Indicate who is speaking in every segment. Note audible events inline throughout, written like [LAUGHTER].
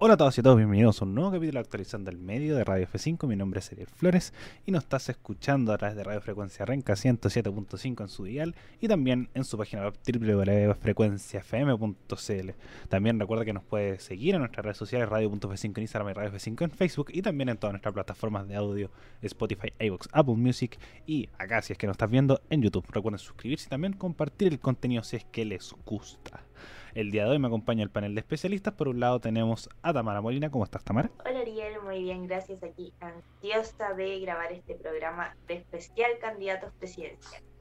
Speaker 1: Hola a todos y a todos, bienvenidos a un nuevo capítulo actualizando el medio de Radio F5. Mi nombre es Ariel Flores y nos estás escuchando a través de Radio Frecuencia Renca 107.5 en su dial y también en su página web www.frecuenciafm.cl. También recuerda que nos puedes seguir en nuestras redes sociales radio.f5 en Instagram y Radio F5 en Facebook y también en todas nuestras plataformas de audio Spotify, iVoox, Apple Music y acá si es que nos estás viendo en YouTube. Recuerden suscribirse y también compartir el contenido si es que les gusta. El día de hoy me acompaña el panel de especialistas. Por un lado tenemos a Tamara Molina. ¿Cómo estás, Tamara?
Speaker 2: Hola, Ariel. Muy bien, gracias. Aquí ansiosa de grabar este programa de especial candidatos presidenciales.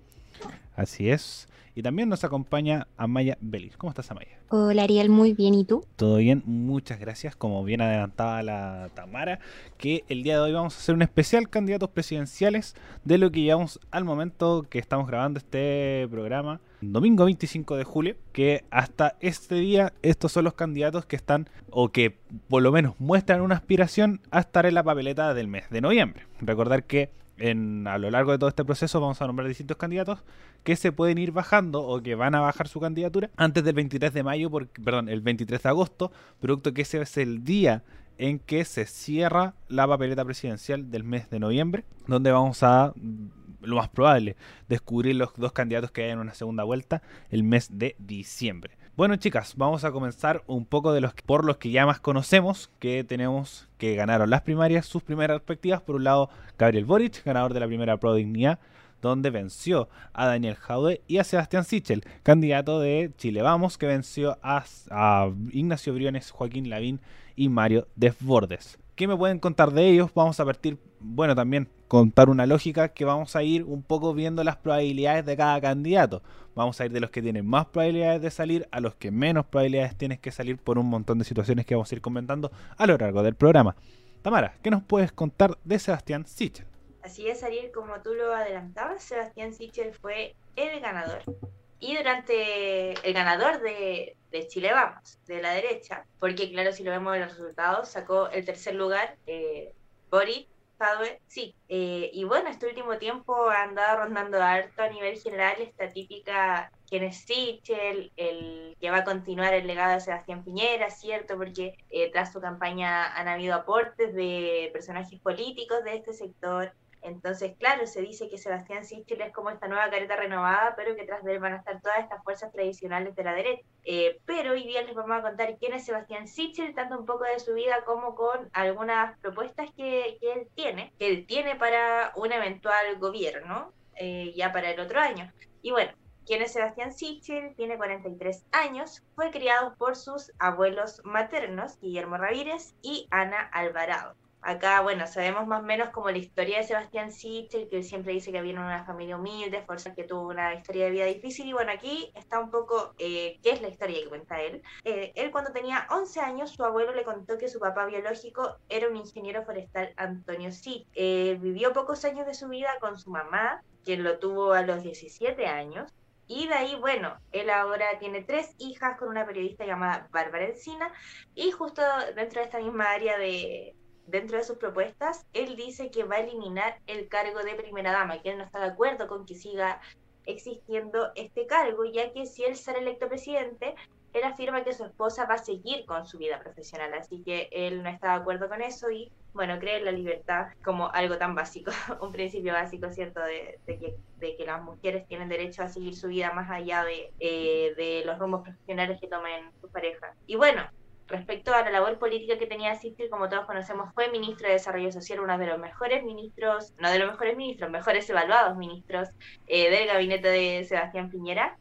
Speaker 1: Así es. Y también nos acompaña Amaya Belis. ¿Cómo estás, Amaya?
Speaker 3: Hola, Ariel. Muy bien. ¿Y tú?
Speaker 1: Todo bien. Muchas gracias. Como bien adelantada la Tamara, que el día de hoy vamos a hacer un especial candidatos presidenciales de lo que llevamos al momento que estamos grabando este programa domingo 25 de julio, que hasta este día estos son los candidatos que están o que por lo menos muestran una aspiración a estar en la papeleta del mes de noviembre. Recordar que en, a lo largo de todo este proceso vamos a nombrar distintos candidatos que se pueden ir bajando o que van a bajar su candidatura antes del 23 de mayo, perdón, el 23 de agosto, producto que ese es el día en que se cierra la papeleta presidencial del mes de noviembre, donde vamos a lo más probable, descubrir los dos candidatos que hay en una segunda vuelta el mes de diciembre. Bueno, chicas, vamos a comenzar un poco de los por los que ya más conocemos, que tenemos que ganaron las primarias, sus primeras perspectivas. Por un lado, Gabriel Boric, ganador de la primera Pro Dignidad, donde venció a Daniel Jaude y a Sebastián Sichel, candidato de Chile Vamos, que venció a, a Ignacio Briones, Joaquín Lavín y Mario Desbordes. ¿Qué me pueden contar de ellos? Vamos a partir, bueno, también contar una lógica que vamos a ir un poco viendo las probabilidades de cada candidato. Vamos a ir de los que tienen más probabilidades de salir a los que menos probabilidades tienen que salir por un montón de situaciones que vamos a ir comentando a lo largo del programa. Tamara, ¿qué nos puedes contar de Sebastián Sichel?
Speaker 2: Así es, Ariel, como tú lo adelantabas, Sebastián Sichel fue el ganador. Y durante el ganador de, de Chile Vamos, de la derecha, porque claro, si lo vemos en los resultados, sacó el tercer lugar eh, Boris Jadwe, sí. Eh, y bueno, este último tiempo ha andado rondando harto a nivel general esta típica quien es Sichel, el que va a continuar el legado de Sebastián Piñera, ¿cierto? Porque eh, tras su campaña han habido aportes de personajes políticos de este sector, entonces, claro, se dice que Sebastián Sichel es como esta nueva careta renovada, pero que tras de él van a estar todas estas fuerzas tradicionales de la derecha. Eh, pero hoy día les vamos a contar quién es Sebastián Sichel, tanto un poco de su vida como con algunas propuestas que, él tiene, que él tiene para un eventual gobierno, eh, ya para el otro año. Y bueno, ¿Quién es Sebastián Sichel? Tiene 43 años, fue criado por sus abuelos maternos, Guillermo Ramírez y Ana Alvarado. Acá, bueno, sabemos más o menos como la historia de Sebastián Sichel, que siempre dice que viene de una familia humilde, fuerza que tuvo una historia de vida difícil. Y bueno, aquí está un poco eh, qué es la historia que cuenta él. Eh, él cuando tenía 11 años, su abuelo le contó que su papá biológico era un ingeniero forestal, Antonio Sichel. Eh, vivió pocos años de su vida con su mamá, quien lo tuvo a los 17 años. Y de ahí, bueno, él ahora tiene tres hijas con una periodista llamada Bárbara Encina y justo dentro de esta misma área de, dentro de sus propuestas, él dice que va a eliminar el cargo de primera dama, que él no está de acuerdo con que siga existiendo este cargo, ya que si él será electo presidente, él afirma que su esposa va a seguir con su vida profesional, así que él no está de acuerdo con eso y, bueno, cree en la libertad como algo tan básico, [LAUGHS] un principio básico, ¿cierto?, de, que, de que las mujeres tienen derecho a seguir su vida más allá de, eh, de los rumbos profesionales que tomen sus parejas. Y bueno, respecto a la labor política que tenía Sichel, como todos conocemos, fue ministro de Desarrollo Social, uno de los mejores ministros, no de los mejores ministros, mejores evaluados ministros eh, del gabinete de Sebastián Piñera.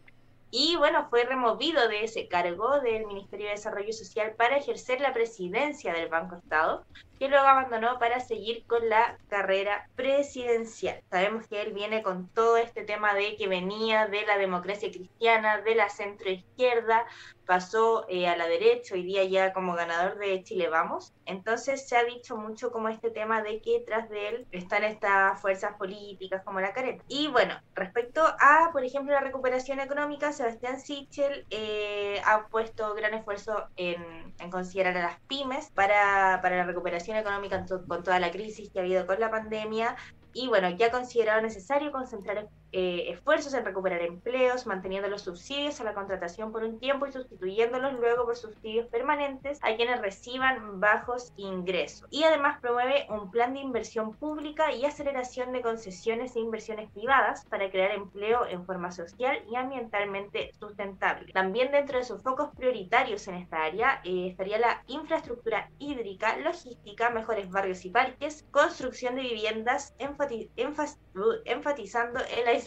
Speaker 2: Y bueno, fue removido de ese cargo del Ministerio de Desarrollo Social para ejercer la presidencia del Banco Estado, que luego abandonó para seguir con la carrera presidencial. Sabemos que él viene con todo este tema de que venía de la democracia cristiana, de la centroizquierda, pasó eh, a la derecha, hoy día ya como ganador de Chile Vamos. Entonces se ha dicho mucho como este tema de que tras de él están estas fuerzas políticas como la careta. Y bueno, respecto a, por ejemplo, la recuperación económica, Sebastián Sichel eh, ha puesto gran esfuerzo en, en, considerar a las pymes para, para la recuperación económica con toda la crisis que ha habido con la pandemia y bueno, ya ha considerado necesario concentrar eh, esfuerzos en recuperar empleos, manteniendo los subsidios a la contratación por un tiempo y sustituyéndolos luego por subsidios permanentes a quienes reciban bajos ingresos. Y además promueve un plan de inversión pública y aceleración de concesiones e inversiones privadas para crear empleo en forma social y ambientalmente sustentable. También dentro de sus focos prioritarios en esta área eh, estaría la infraestructura hídrica, logística, mejores barrios y parques, construcción de viviendas, enfatizando el aislamiento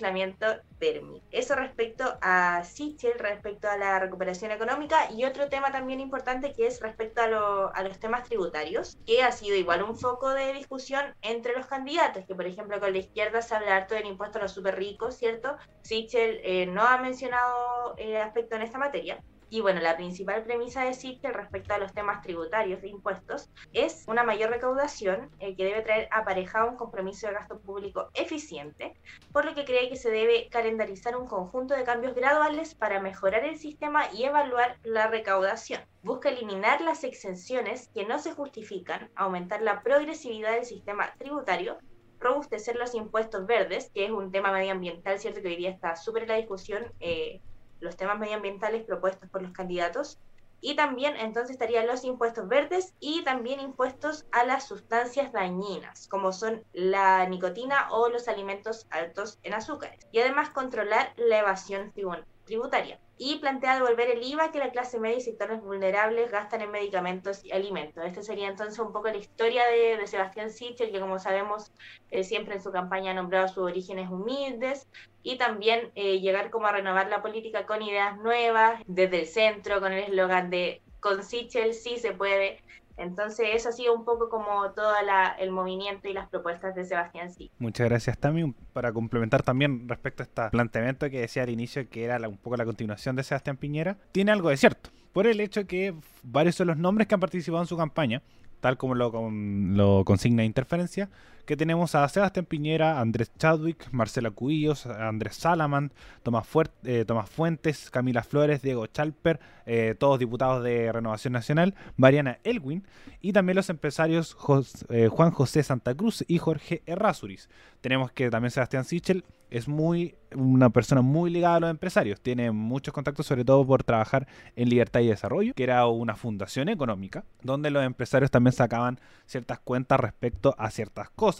Speaker 2: térmico. Eso respecto a Sichel, respecto a la recuperación económica y otro tema también importante que es respecto a, a los temas tributarios, que ha sido igual un foco de discusión entre los candidatos, que por ejemplo con la izquierda se habla harto del impuesto a los super ricos, ¿cierto? Sichel eh, no ha mencionado eh, aspecto en esta materia. Y bueno, la principal premisa de Sichel respecto a los temas tributarios de impuestos es una mayor recaudación eh, que debe traer aparejado un compromiso de gasto público eficiente, por lo que cree que se debe calendarizar un conjunto de cambios graduales para mejorar el sistema y evaluar la recaudación. Busca eliminar las exenciones que no se justifican, aumentar la progresividad del sistema tributario robustecer los impuestos verdes, que es un tema medioambiental, cierto que hoy día está súper en la discusión, eh, los temas medioambientales propuestos por los candidatos, y también entonces estarían los impuestos verdes y también impuestos a las sustancias dañinas, como son la nicotina o los alimentos altos en azúcares, y además controlar la evasión tributaria y plantea devolver el IVA que la clase media y sectores vulnerables gastan en medicamentos y alimentos. Esta sería entonces un poco la historia de, Sebastián Sichel, que como sabemos eh, siempre en su campaña ha nombrado sus orígenes humildes y también eh, llegar como a renovar la política con ideas nuevas desde el centro, con el eslogan de con Sichel sí se puede. Entonces, eso ha sido un poco como todo el movimiento y las propuestas de Sebastián Sí.
Speaker 1: Muchas gracias, Tami. Para complementar también respecto a este planteamiento que decía al inicio, que era un poco la continuación de Sebastián Piñera, tiene algo de cierto. Por el hecho que varios son los nombres que han participado en su campaña, tal como lo, lo consigna Interferencia, que tenemos a Sebastián Piñera, Andrés Chadwick, Marcela Cuillos, Andrés Salaman, Tomás, eh, Tomás Fuentes, Camila Flores, Diego Chalper, eh, todos diputados de Renovación Nacional, Mariana Elwin y también los empresarios eh, Juan José Santa Cruz y Jorge Errázuriz. Tenemos que también Sebastián Sichel es muy una persona muy ligada a los empresarios, tiene muchos contactos sobre todo por trabajar en Libertad y Desarrollo, que era una fundación económica donde los empresarios también sacaban ciertas cuentas respecto a ciertas cosas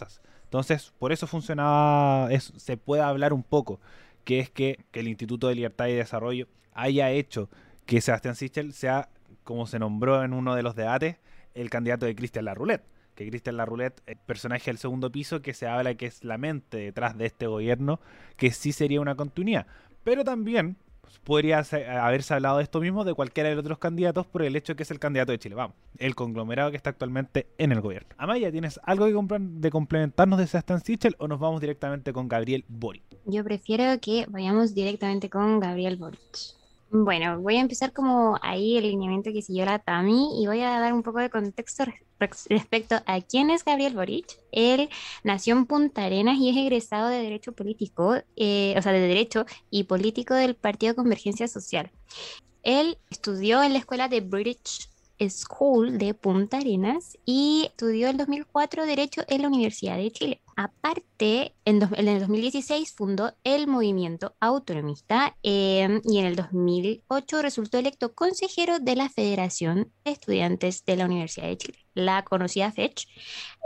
Speaker 1: entonces, por eso funcionaba, se puede hablar un poco, que es que, el Instituto de Libertad y Desarrollo haya hecho que Sebastián Sichel sea, como se nombró en uno de los debates, el candidato de Cristian Larroulet. Que Cristian Larroulet, el personaje del segundo piso, que se habla que es la mente detrás de este gobierno, que sí sería una continuidad. Pero también podría haberse hablado de esto mismo de cualquiera de los otros candidatos por el hecho que es el candidato de Chile. Vamos, el conglomerado que está actualmente en el gobierno. Amaya, ¿tienes algo que de complementarnos de Sebastián Sichel o nos vamos directamente con Gabriel Boric?
Speaker 3: Yo prefiero que vayamos directamente con Gabriel Boric. Bueno, voy a empezar como ahí el lineamiento que siguió la Tami y voy a dar un poco de contexto respecto a quién es Gabriel Boric. Él nació en Punta Arenas y es egresado de Derecho Político, eh, o sea, de Derecho y Político del Partido Convergencia Social. Él estudió en la escuela de British School de Punta Arenas y estudió el 2004 Derecho en la Universidad de Chile. Aparte, en, el 2016 fundó el movimiento autonomista em, y en el 2008 resultó electo consejero de la Federación de Estudiantes de la Universidad de Chile, la conocida FECH,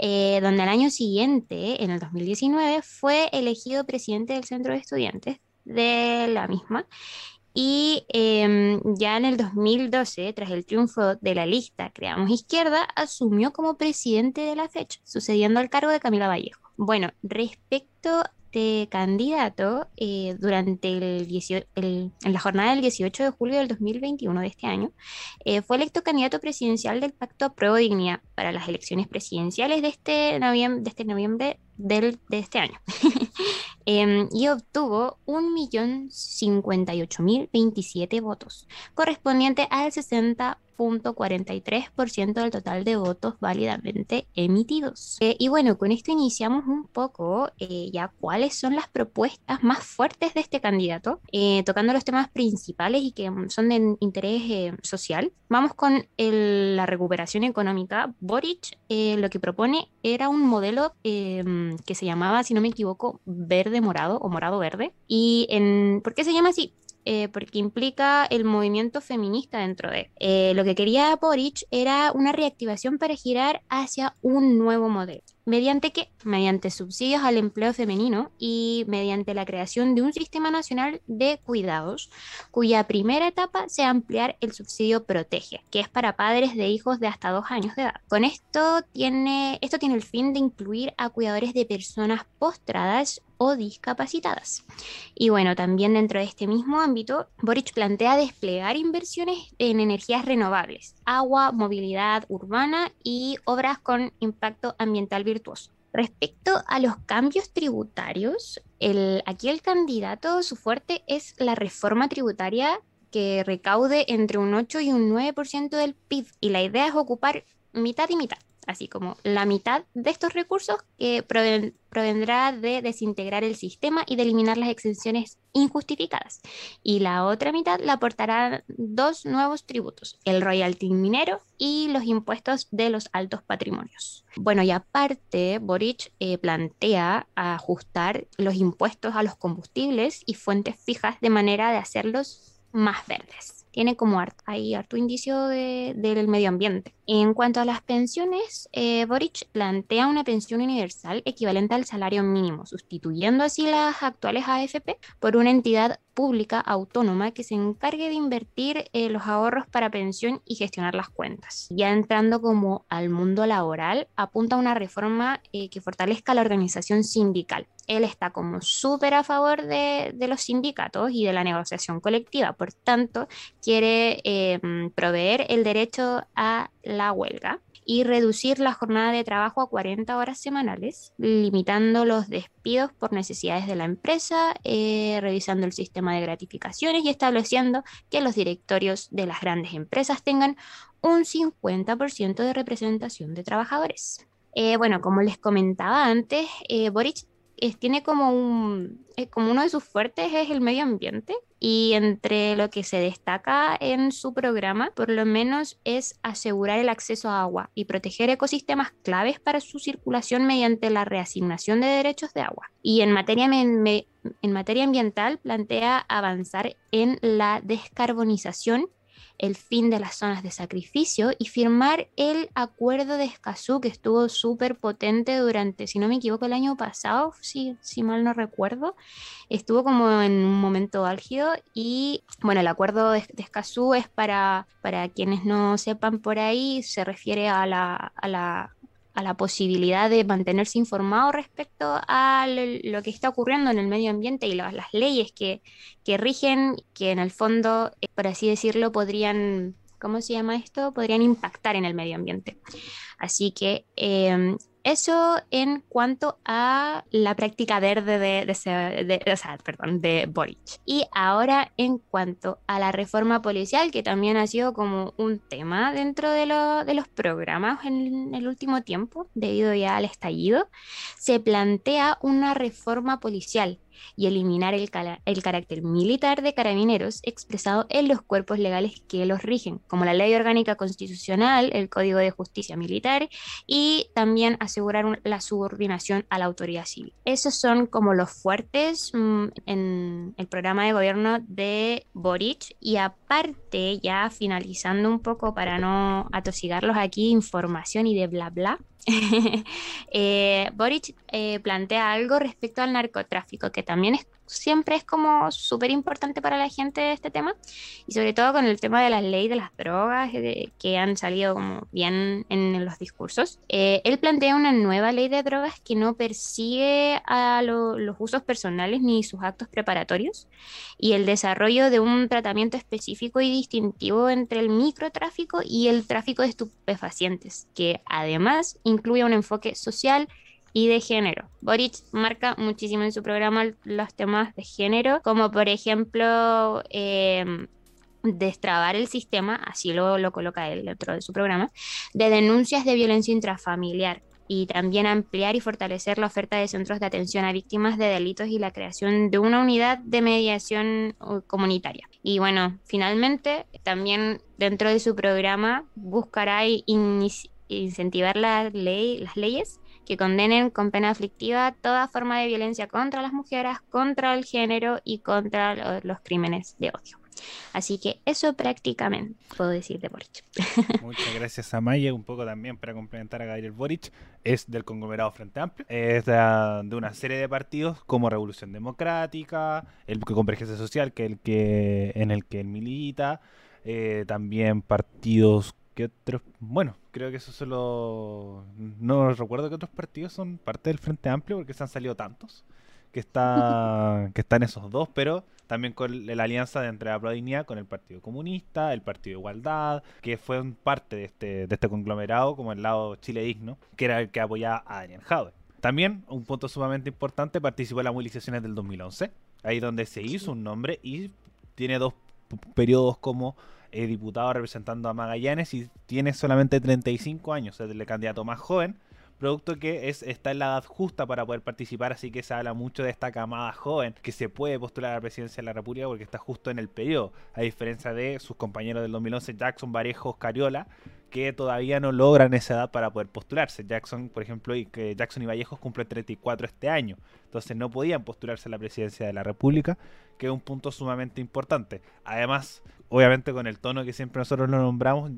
Speaker 3: eh, donde al año siguiente, en el 2019, fue elegido presidente del Centro de Estudiantes de la misma y em, ya en el 2012, tras el triunfo de la lista Creamos Izquierda, asumió como presidente de la fecha, sucediendo al cargo de Camila Vallejo. Bueno, respecto de candidato, eh, durante el, en la jornada del 18 de julio del 2021 de este año, eh, fue electo candidato presidencial del Pacto Pro Dignidad para las elecciones presidenciales de este noviembre, de este noviembre del, de este año. [LAUGHS] Em, y obtuvo 1.058.027 votos, correspondiente al 60 0.43% del total de votos válidamente emitidos. Eh, y bueno, con esto iniciamos un poco eh, ya cuáles son las propuestas más fuertes de este candidato, eh, tocando los temas principales y que son de interés social. Vamos con la recuperación económica. Boric lo que propone era un modelo em, que se llamaba, si no me equivoco, verde morado o morado verde. ¿Y en, por qué se llama así? Eh, porque implica el movimiento feminista dentro de. Eh, lo que quería Boric era una reactivación para girar hacia un nuevo modelo. ¿Mediante qué? Mediante subsidios al empleo femenino y mediante la creación de un sistema nacional de cuidados, cuya primera etapa sea ampliar el subsidio Protege, que es para padres de hijos de hasta dos años de edad. Con esto tiene, esto tiene el fin de incluir a cuidadores de personas postradas o discapacitadas. Y bueno, también dentro de este mismo ámbito, Boric plantea desplegar inversiones en energías renovables, agua, movilidad urbana y obras con impacto ambiental Respecto a los cambios tributarios, el, aquí el candidato, su fuerte es la reforma tributaria que recaude entre un 8 y un 9% del PIB y la idea es ocupar mitad y mitad así como la mitad de estos recursos que provendrá de desintegrar el sistema y de eliminar las exenciones injustificadas. Y la otra mitad la aportará dos nuevos tributos, el royalty minero y los impuestos de los altos patrimonios. Bueno, y aparte, Boric eh, plantea ajustar los impuestos a los combustibles y fuentes fijas de manera de hacerlos más verdes tiene como hay harto indicio del medio ambiente. En cuanto a las pensiones, eh, Boric plantea una pensión universal equivalente al salario mínimo, sustituyendo así las actuales AFP por una entidad pública autónoma que se encargue de invertir eh, los ahorros para pensión y gestionar las cuentas. Ya entrando como al mundo laboral, apunta a una reforma eh, que fortalezca la organización sindical, él está como súper a favor de, los sindicatos y de la negociación colectiva, por tanto, quiere eh, proveer el derecho a la huelga y reducir la jornada de trabajo a 40 horas semanales, limitando los despidos por necesidades de la empresa, eh, revisando el sistema de gratificaciones y estableciendo que los directorios de las grandes empresas tengan un 50% de representación de trabajadores. Eh, bueno, como les comentaba antes, Boric tiene como un, eh, como uno de sus fuertes es el medio ambiente y entre lo que se destaca en su programa, por lo menos es asegurar el acceso a agua y proteger ecosistemas claves para su circulación mediante la reasignación de derechos de agua. Y en materia, en materia ambiental plantea avanzar en la descarbonización el fin de las zonas de sacrificio y firmar el acuerdo de Escazú que estuvo súper potente durante, si no me equivoco, el año pasado, si, si mal no recuerdo, estuvo como en un momento álgido y bueno, el acuerdo de, Escazú es para, para quienes no sepan por ahí, se refiere a la, a la a la posibilidad de mantenerse informado respecto a lo, que está ocurriendo en el medio ambiente y las leyes que, que rigen, que en el fondo, eh, por así decirlo, podrían, ¿cómo se llama esto? Podrían impactar en el medio ambiente. Así que em, eso en cuanto a la práctica verde de, de, perdón, de Boric. Y ahora en cuanto a la reforma policial, que también ha sido como un tema dentro de, de los programas en el último tiempo, debido ya al estallido, se plantea una reforma policial y eliminar el, carácter militar de carabineros expresado en los cuerpos legales que los rigen, como la Ley Orgánica Constitucional, el Código de Justicia Militar y también asegurar la subordinación a la autoridad civil. Esos son como los fuertes mm, en el programa de gobierno de Boric y aparte, ya finalizando un poco para no atosigarlos aquí, información y de bla bla. [LAUGHS] eh, Boric eh, plantea algo respecto al narcotráfico, que también es siempre es como súper importante para la gente este tema y sobre todo con el tema de la ley de las drogas eh, que han salido como bien en los discursos. Eh, él plantea una nueva ley de drogas que no persigue a los usos personales ni sus actos preparatorios y el desarrollo de un tratamiento específico y distintivo entre el microtráfico y el tráfico de estupefacientes, que además incluye un enfoque social, y de género. Boric marca muchísimo en su programa los temas de género, como por ejemplo em, destrabar el sistema, así lo, lo coloca él dentro de su programa, de denuncias de violencia intrafamiliar y también ampliar y fortalecer la oferta de centros de atención a víctimas de delitos y la creación de una unidad de mediación uh, comunitaria. Y bueno, finalmente también dentro de su programa buscará incentivar la ley, las leyes que condenen con pena aflictiva toda forma de violencia contra las mujeres, contra el género y contra los crímenes de odio. Así que eso prácticamente puedo decir de Boric. [LAUGHS]
Speaker 1: Muchas gracias a Maya, un poco también para complementar a Gabriel Boric. Es del conglomerado Frente Amplio, es de, una serie de partidos como Revolución Democrática, el Convergencia Social, que el que en el que él milita, eh, también partidos que otros, bueno, creo que eso solo no recuerdo que otros partidos son parte del Frente Amplio porque se han salido tantos que está [LAUGHS] que están esos dos, pero también con la alianza de entre la con el Partido Comunista, el Partido Igualdad, que fue parte de este, de este conglomerado, como el lado Chile Digno, que era el que apoyaba a Daniel Jaude. También, un punto sumamente importante, participó en las movilizaciones del 2011, ahí donde se hizo un nombre y tiene dos periodos como eh, diputado representando a Magallanes y tiene solamente 35 años, es el candidato más joven producto que es, está en la edad justa para poder participar, así que se habla mucho de esta camada joven que se puede postular a la presidencia de la República porque está justo en el periodo, a diferencia de sus compañeros del 2011, Jackson, Varejos, Cariola, que todavía no logran esa edad para poder postularse. Jackson, por ejemplo, y que Jackson y Vallejos cumplen 34 este año, entonces no podían postularse a la presidencia de la República, que es un punto sumamente importante. Además, obviamente con el tono que siempre nosotros lo nombramos,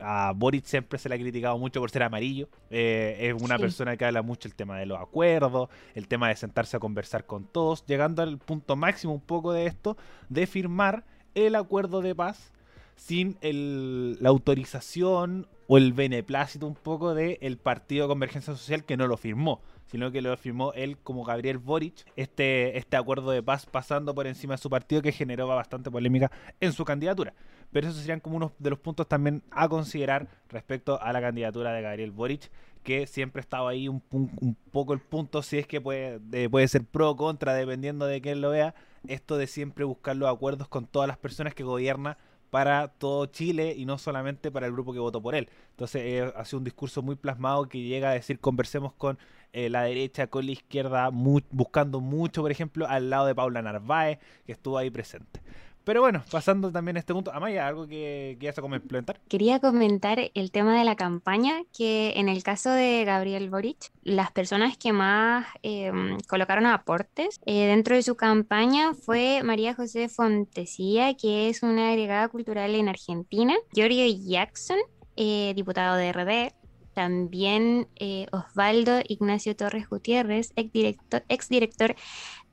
Speaker 1: a Boric siempre se le ha criticado mucho por ser amarillo. Eh, es una persona que habla mucho el tema de los acuerdos, el tema de sentarse a conversar con todos, llegando al punto máximo un poco de esto, de firmar el acuerdo de paz sin la autorización o el beneplácito un poco del Partido de Convergencia Social que no lo firmó sino que lo firmó él como Gabriel Boric, este, este acuerdo de paz pasando por encima de su partido que generó bastante polémica en su candidatura. Pero esos serían como unos de los puntos también a considerar respecto a la candidatura de Gabriel Boric, que siempre ha estado ahí un, un poco el punto, si es que puede, puede ser pro o contra, dependiendo de quién lo vea, esto de siempre buscar los acuerdos con todas las personas que gobierna para todo Chile y no solamente para el grupo que votó por él. Entonces eh, ha sido un discurso muy plasmado que llega a decir conversemos con eh, la derecha, con la izquierda, buscando mucho, por ejemplo, al lado de Paula Narváez, que estuvo ahí presente. Pero bueno, pasando también a este punto, Amaya, ¿algo que quieras comentar?
Speaker 3: Quería comentar el tema de la campaña, que en el caso de Gabriel Boric, las personas que más em, colocaron aportes eh, dentro de su campaña fue María José Fontesía, que es una agregada cultural en Argentina, Giorgio Jackson, eh, diputado de RD, también eh, Osvaldo Ignacio Torres Gutiérrez, exdirector, exdirector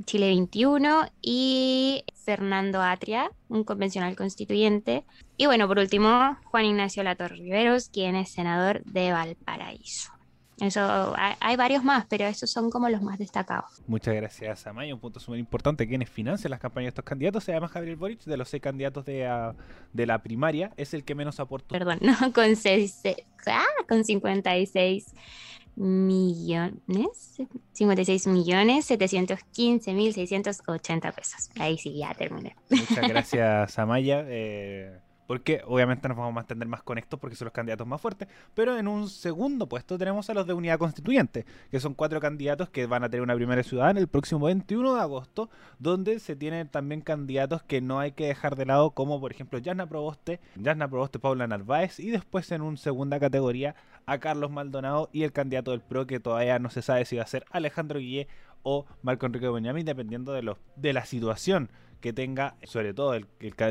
Speaker 3: Chile 21, y Fernando Atria, un convencional constituyente. Y bueno, por último, Juan Ignacio Latorre Riveros, quien es senador de Valparaíso. Eso, hay, varios más, pero esos son como los más destacados.
Speaker 1: Muchas gracias, Amaya. Un punto súper importante, quienes financian las campañas de estos candidatos, se llama Javier Boric, de los seis candidatos de, ah, de la primaria, es el que menos aportó.
Speaker 3: Perdón, [LAUGHS] no, con, seis, ah, con 56 millones, 56 millones 715 mil 680 pesos. Ahí sí, ya terminé.
Speaker 1: Muchas gracias, Amaya. Eh, porque obviamente nos vamos a mantener más con estos porque son los candidatos más fuertes. Pero en un segundo puesto tenemos a los de Unidad Constituyente, que son cuatro candidatos que van a tener una primera ciudad el próximo 21 de agosto, donde se tienen también candidatos que no hay que dejar de lado, como por ejemplo Yasna Proboste, Yasna Proboste Paula Narváez, y después en una segunda categoría a Carlos Maldonado y el candidato del PRO, que todavía no se sabe si va a ser Alejandro Guillé o Marco Enrique Benjamín, dependiendo de, los, de la situación que tenga, sobre todo el,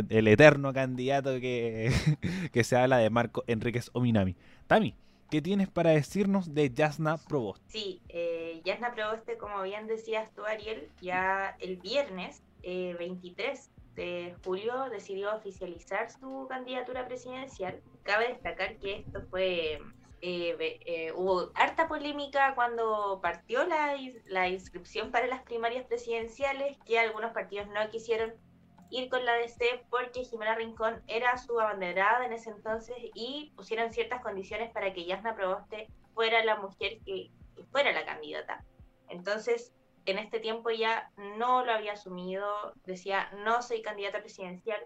Speaker 1: el, eterno candidato que, [LAUGHS] que, se habla de Marco Enríquez Ominami. Tami, ¿qué tienes para decirnos de Yasna Proboste?
Speaker 2: Sí, eh, Yasna Proboste, como bien decías tú, Ariel, ya el viernes 23 eh, de julio decidió oficializar su candidatura presidencial. Cabe destacar que esto fue eh, eh, hubo harta polémica cuando partió la, inscripción para las primarias presidenciales, que algunos partidos no quisieron ir con la DC porque Jimena Rincón era su abanderada en ese entonces y pusieron ciertas condiciones para que Yasna Proboste fuera la mujer que, que fuera la candidata. Entonces, en este tiempo ya no lo había asumido, decía, no soy candidata presidencial,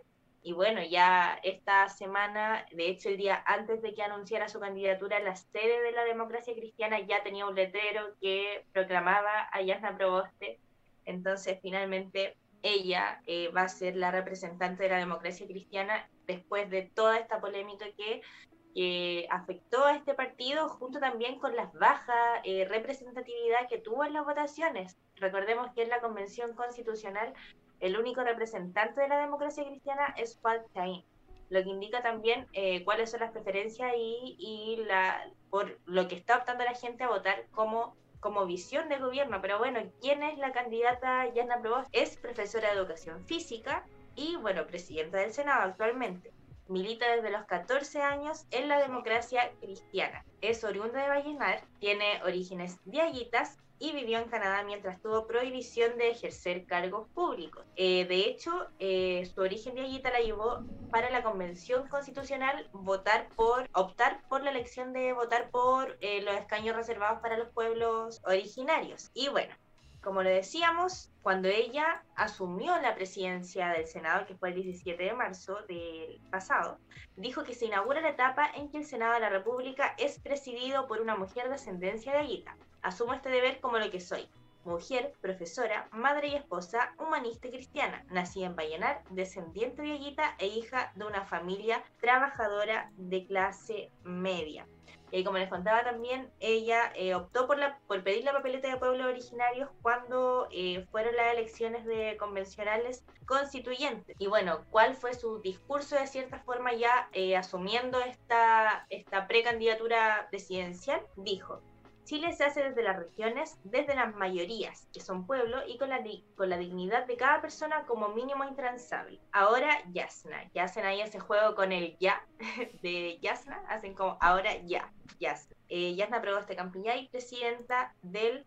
Speaker 2: Y bueno, ya esta semana, de hecho el día antes de que anunciara su candidatura, la sede de la democracia cristiana ya tenía un letrero que proclamaba a Yasna Proboste. Entonces, finalmente, ella eh, va a ser la representante de la democracia cristiana después de toda esta polémica que afectó a este partido, junto también con las bajas eh, representatividad que tuvo en las votaciones. Recordemos que en la Convención Constitucional el único representante de la democracia cristiana es Paul Chain, lo que indica también eh, cuáles son las preferencias y, y la, por lo que está optando la gente a votar como, como visión de gobierno. Pero bueno, ¿quién es la candidata Yana Provost? Es profesora de educación física y, bueno, presidenta del Senado actualmente. Milita desde los 14 años en la democracia cristiana. Es oriunda de Vallenar, tiene orígenes diaguitas y vivió en Canadá mientras tuvo prohibición de ejercer cargos públicos. Eh, de hecho, eh, su origen de Aguita la llevó para la Convención Constitucional votar por, optar por la elección de votar por eh, los escaños reservados para los pueblos originarios. Y bueno, como lo decíamos, cuando ella asumió la presidencia del Senado, que fue el 17 de marzo del pasado, dijo que se inaugura la etapa en que el Senado de la República es presidido por una mujer de ascendencia de Aguita. Asumo este deber como lo que soy, mujer, profesora, madre y esposa, humanista y cristiana, nacida en Vallenar, descendiente de e hija de una familia trabajadora de clase media. Y como les contaba también, ella eh, optó por, la, por pedir la papeleta de pueblos originarios cuando eh, fueron las elecciones de convencionales constituyentes. Y bueno, ¿cuál fue su discurso de cierta forma ya eh, asumiendo esta, esta precandidatura presidencial? Dijo, Chile se hace desde las regiones, desde las mayorías, que son pueblos, y con la, con la dignidad de cada persona como mínimo intransable. Ahora Yasna, ya hacen ahí ese juego con el ya [LAUGHS] de Yasna, hacen como ahora ya, Yasna. Eh, Yasna Proboste Campiñay, presidenta del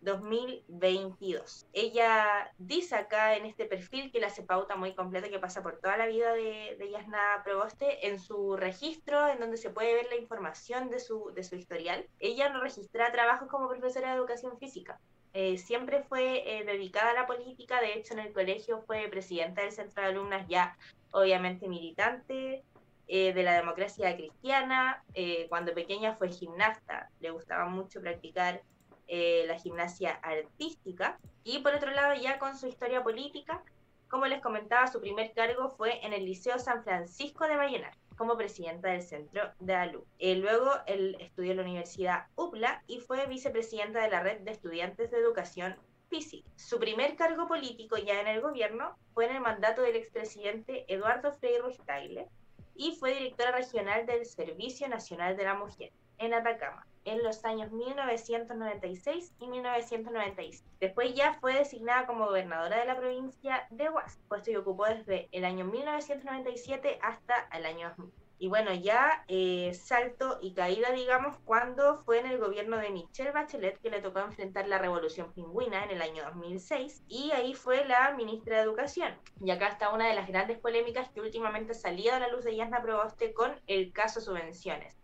Speaker 2: 2022. Ella dice acá en este perfil que la hace pauta muy completa que pasa por toda la vida de, de, Yasna Proboste en su registro, en donde se puede ver la información de su, de su historial. Ella no registra trabajos como profesora de educación física. Eh, siempre fue eh, dedicada a la política, de hecho en el colegio fue presidenta del centro de alumnas ya obviamente militante, eh, de la democracia cristiana, cuando pequeña fue gimnasta, le gustaba mucho practicar eh, la gimnasia artística. Y por otro lado, ya con su historia política, como les comentaba, su primer cargo fue en el Liceo San Francisco de Vallenar como presidenta del centro de ALU. Eh, luego él estudió en la Universidad UPLA y fue vicepresidenta de la Red de Estudiantes de Educación Física. Su primer cargo político ya en el gobierno fue en el mandato del expresidente Eduardo Freire Tagle y fue directora regional del Servicio Nacional de la Mujer en Atacama en los años 1996 y 1996. Después ya fue designada como gobernadora de la provincia de Huasco, puesto que ocupó desde el año 1997 hasta el año 2000. Y bueno, ya eh, salto y caída, digamos, cuando fue en el gobierno de Michelle Bachelet que le tocó enfrentar la revolución pingüina en el año 2006, y ahí fue la ministra de Educación. Y acá está una de las grandes polémicas que últimamente salía a la luz de Yasna Proboste con el caso subvenciones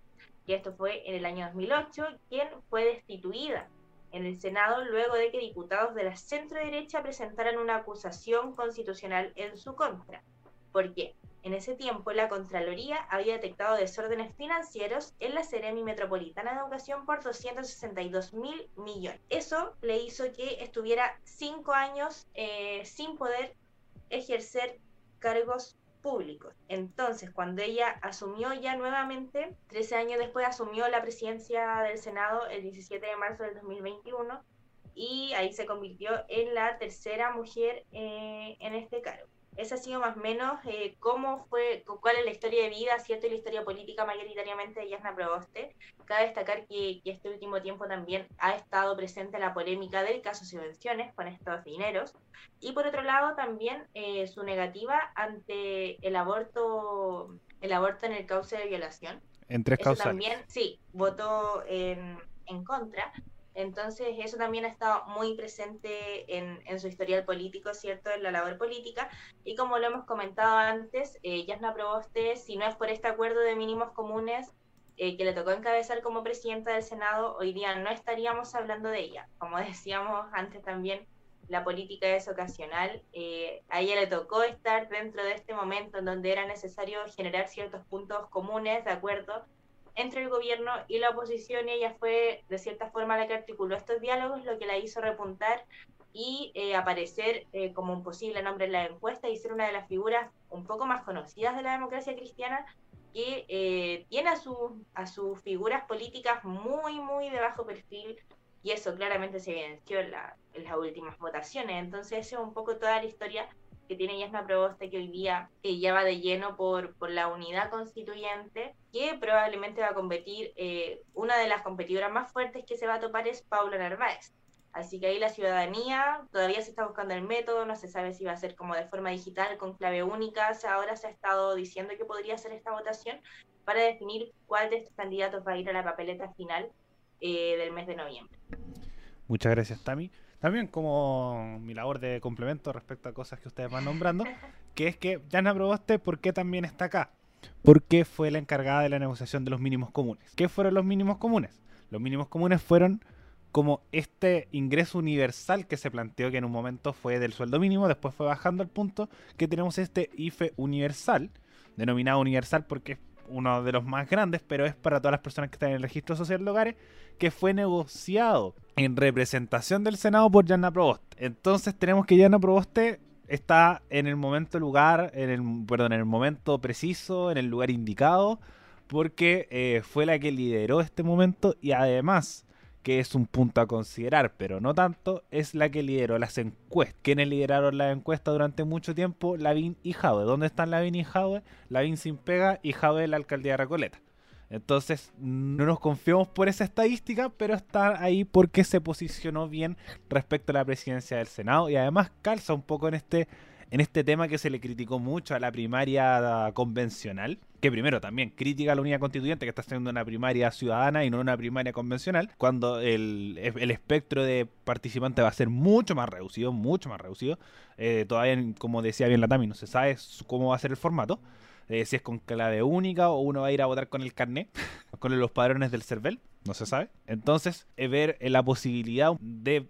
Speaker 2: y esto fue en el año 2008, quien fue destituida en el Senado luego de que diputados de la centro derecha presentaran una acusación constitucional en su contra. ¿Por qué? En ese tiempo, la Contraloría había detectado desórdenes financieros en la Seremi Metropolitana de Educación por 262 mil millones. Eso le hizo que estuviera cinco años eh, sin poder ejercer cargos públicos. Entonces, cuando ella asumió ya nuevamente, 13 años después asumió la presidencia del Senado el 17 de marzo del 2021 y ahí se convirtió en la tercera mujer eh, en este cargo esa ha sido más o menos eh, cómo fue, cuál es la historia de vida, ¿cierto? Y la historia política mayoritariamente de Yasna Proboste. Cabe destacar que, este último tiempo también ha estado presente la polémica del caso subvenciones con estos dineros. Y por otro lado, también eh, su negativa ante el aborto, el aborto en el cauce de violación.
Speaker 1: En tres causas.
Speaker 2: También, sí, votó en, en contra. Entonces, eso también ha estado muy presente en, su historial político, ¿cierto? En la labor política. Y como lo hemos comentado antes, eh, Yasna Proboste, si no es por este acuerdo de mínimos comunes eh, que le tocó encabezar como presidenta del Senado, hoy día no estaríamos hablando de ella. Como [LAUGHS] decíamos antes también, la política es ocasional. Eh, a ella le tocó estar dentro de este momento en donde era necesario generar ciertos puntos comunes de acuerdo entre el gobierno y la oposición y ella fue de cierta forma la que articuló estos diálogos, lo que la hizo repuntar y eh, aparecer eh, como un posible nombre en la encuesta y ser una de las figuras un poco más conocidas de la democracia cristiana que eh, tiene a, a sus figuras políticas muy, muy de bajo perfil y eso claramente se evidenció en, en las últimas votaciones. Entonces, es un poco toda la historia que tiene Yasna Proboste, que hoy día eh, ya va de lleno por, por la unidad constituyente, que probablemente va a competir, eh, una de las competidoras más fuertes que se va a topar es Paula Narváez. Así que ahí la ciudadanía todavía se está buscando el método, no se sabe si va a ser como de forma digital, con clave única. ahora se ha estado diciendo que podría ser esta votación para definir cuál de estos candidatos va a ir a la papeleta final eh, del mes de noviembre.
Speaker 1: Muchas gracias, Tami. También como mi labor de complemento respecto a cosas que ustedes van nombrando, que es que Jana Proboste, ¿por qué también está acá? Porque fue la encargada de la negociación de los mínimos comunes. ¿Qué fueron los mínimos comunes? Los mínimos comunes fueron como este ingreso universal que se planteó que en un momento fue del sueldo mínimo, después fue bajando al punto que tenemos este IFE universal, denominado universal porque es uno de los más grandes, pero es para todas las personas que están en el registro social de hogares, que fue negociado en representación del Senado por Yana Proboste. Entonces tenemos que Yana Proboste está en el momento lugar, en el, perdón, en el momento preciso, en el lugar indicado, porque eh, fue la que lideró este momento y además que es un punto a considerar, pero no tanto, es la que lideró las encuestas. ¿Quiénes lideraron las encuestas durante mucho tiempo? Lavín y Jaude. ¿Dónde están Lavín y Jaude? Lavín sin pega y Jaude la alcaldía de Recoleta. Entonces, no nos confiamos por esa estadística, pero está ahí porque se posicionó bien respecto a la presidencia del Senado y además calza un poco en este en este tema que se le criticó mucho a la primaria convencional, que primero también critica a la unidad constituyente que está haciendo una primaria ciudadana y no una primaria convencional, cuando el, espectro de participantes va a ser mucho más reducido, mucho más reducido. Eh, todavía, como decía bien la Tami, no se sabe cómo va a ser el formato. Eh, si es con clave única o uno va a ir a votar con el carnet, [LAUGHS] con los padrones del CERVEL, no se sabe. Entonces, es ver eh, la posibilidad de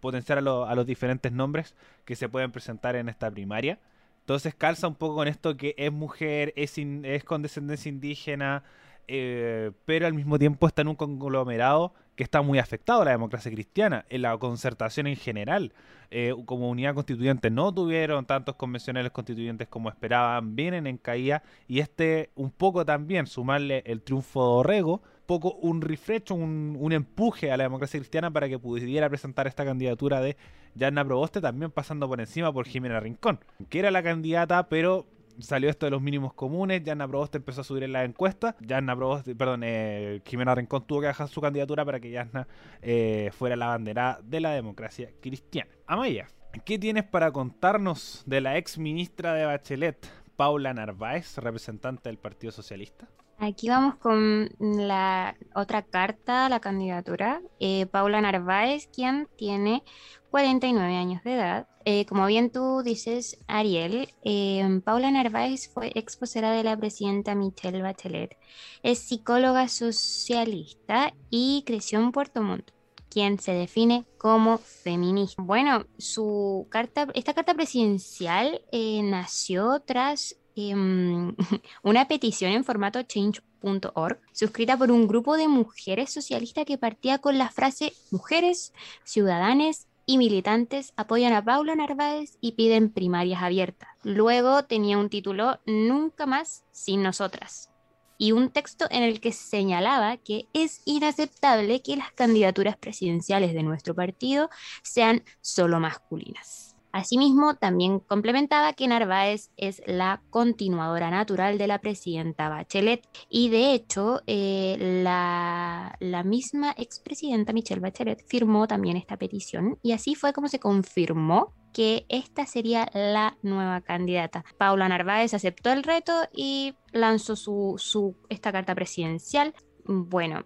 Speaker 1: potenciar a, los diferentes nombres que se pueden presentar en esta primaria. Entonces, calza un poco con esto que es mujer, es, es con descendencia indígena, eh, pero al mismo tiempo está en un conglomerado que está muy afectado la democracia cristiana, en la concertación en general. Eh, como unidad constituyente no tuvieron tantos convencionales constituyentes como esperaban, vienen en caída, y este un poco también sumarle el triunfo de Orrego, poco un refresh, un, un, empuje a la democracia cristiana para que pudiera presentar esta candidatura de Yanna Proboste, también pasando por encima por Jimena Rincón, que era la candidata, pero salió esto de los mínimos comunes, Yanna Proboste empezó a subir en la encuesta, Yanna Proboste, perdón, eh, Jimena Rincón tuvo que dejar su candidatura para que Yanna eh, fuera la bandera de la democracia cristiana. Amaya, ¿qué tienes para contarnos de la ex ministra de Bachelet, Paula Narváez, representante del Partido Socialista?
Speaker 3: Aquí vamos con la otra carta, la candidatura. Eh, Paula Narváez, quien tiene 49 años de edad. Eh, como bien tú dices, Ariel, eh, Paula Narváez fue exposera de la presidenta Michelle Bachelet. Es psicóloga socialista y creció en Puerto Montt quien se define como feminista. Bueno, su carta, esta carta presidencial nació tras Em, [LAUGHS] una petición en formato change.org, suscrita por un grupo de mujeres socialistas que partía con la frase Mujeres, ciudadanes y militantes apoyan a Paula Narváez y piden primarias abiertas. Luego tenía un título Nunca más sin nosotras y un texto en el que señalaba que es inaceptable que las candidaturas presidenciales de nuestro partido sean solo masculinas. Asimismo, también complementaba que Narváez es la continuadora natural de la presidenta Bachelet y de hecho eh, la, la, misma expresidenta Michelle Bachelet firmó también esta petición y así fue como se confirmó que esta sería la nueva candidata. Paula Narváez aceptó el reto y lanzó su, su, esta carta presidencial. Bueno,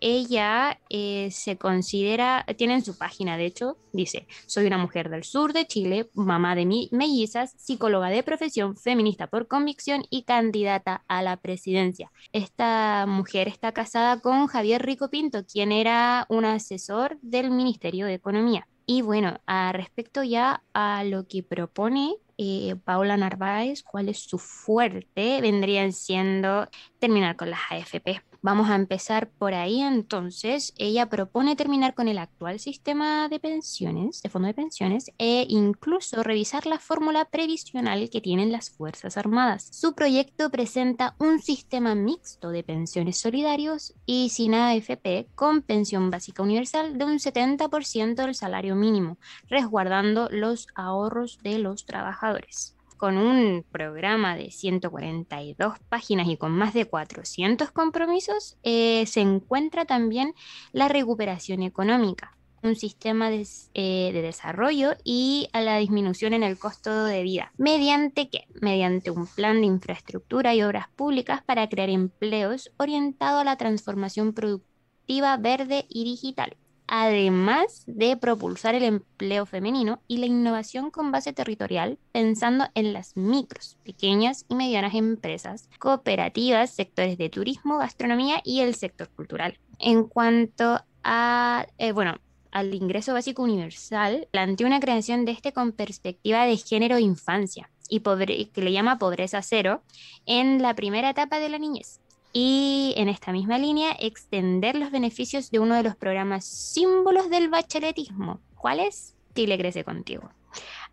Speaker 3: ella eh, se considera, tiene en su página de hecho, dice, soy una mujer del sur de Chile, mamá de mellizas, psicóloga de profesión, feminista por convicción y candidata a la presidencia. Esta mujer está casada con Javier Rico Pinto, quien era un asesor del Ministerio de Economía. Y bueno, a respecto ya a lo que propone eh, Paula Narváez, cuál es su fuerte, vendrían siendo terminar con las AFP. Vamos a empezar por ahí entonces. Ella propone terminar con el actual sistema de pensiones, de fondo de pensiones, e incluso revisar la fórmula previsional que tienen las Fuerzas Armadas. Su proyecto presenta un sistema mixto de pensiones solidarios y sin AFP con pensión básica universal de un 70% del salario mínimo, resguardando los ahorros de los trabajadores con un programa de 142 páginas y con más de 400 compromisos, eh, se encuentra también la recuperación económica, un sistema de, eh, de, desarrollo y a la disminución en el costo de vida. ¿Mediante qué? Mediante un plan de infraestructura y obras públicas para crear empleos orientado a la transformación productiva verde y digital además de propulsar el empleo femenino y la innovación con base territorial, pensando en las micros, pequeñas y medianas empresas, cooperativas, sectores de turismo, gastronomía y el sector cultural. En cuanto a, eh, bueno, al ingreso básico universal, plantea una creación de este con perspectiva de género e infancia y que le llama pobreza cero en la primera etapa de la niñez y en esta misma línea extender los beneficios de uno de los programas símbolos del bacheletismo. ¿Cuál es? Chile crece contigo.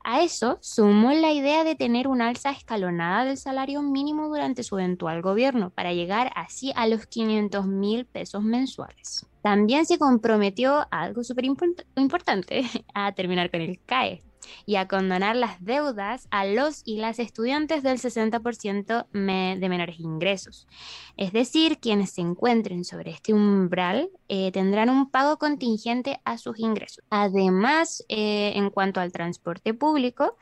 Speaker 3: A eso sumó la idea de tener una alza escalonada del salario mínimo durante su eventual gobierno para llegar así a los 500 mil pesos mensuales. También se comprometió a algo súper importante, [LAUGHS] a terminar con el CAE, y a condonar las deudas a los y las estudiantes del 60% de menores ingresos. Es decir, quienes se encuentren sobre este umbral eh, tendrán un pago contingente a sus ingresos. Además, eh, en cuanto al transporte público,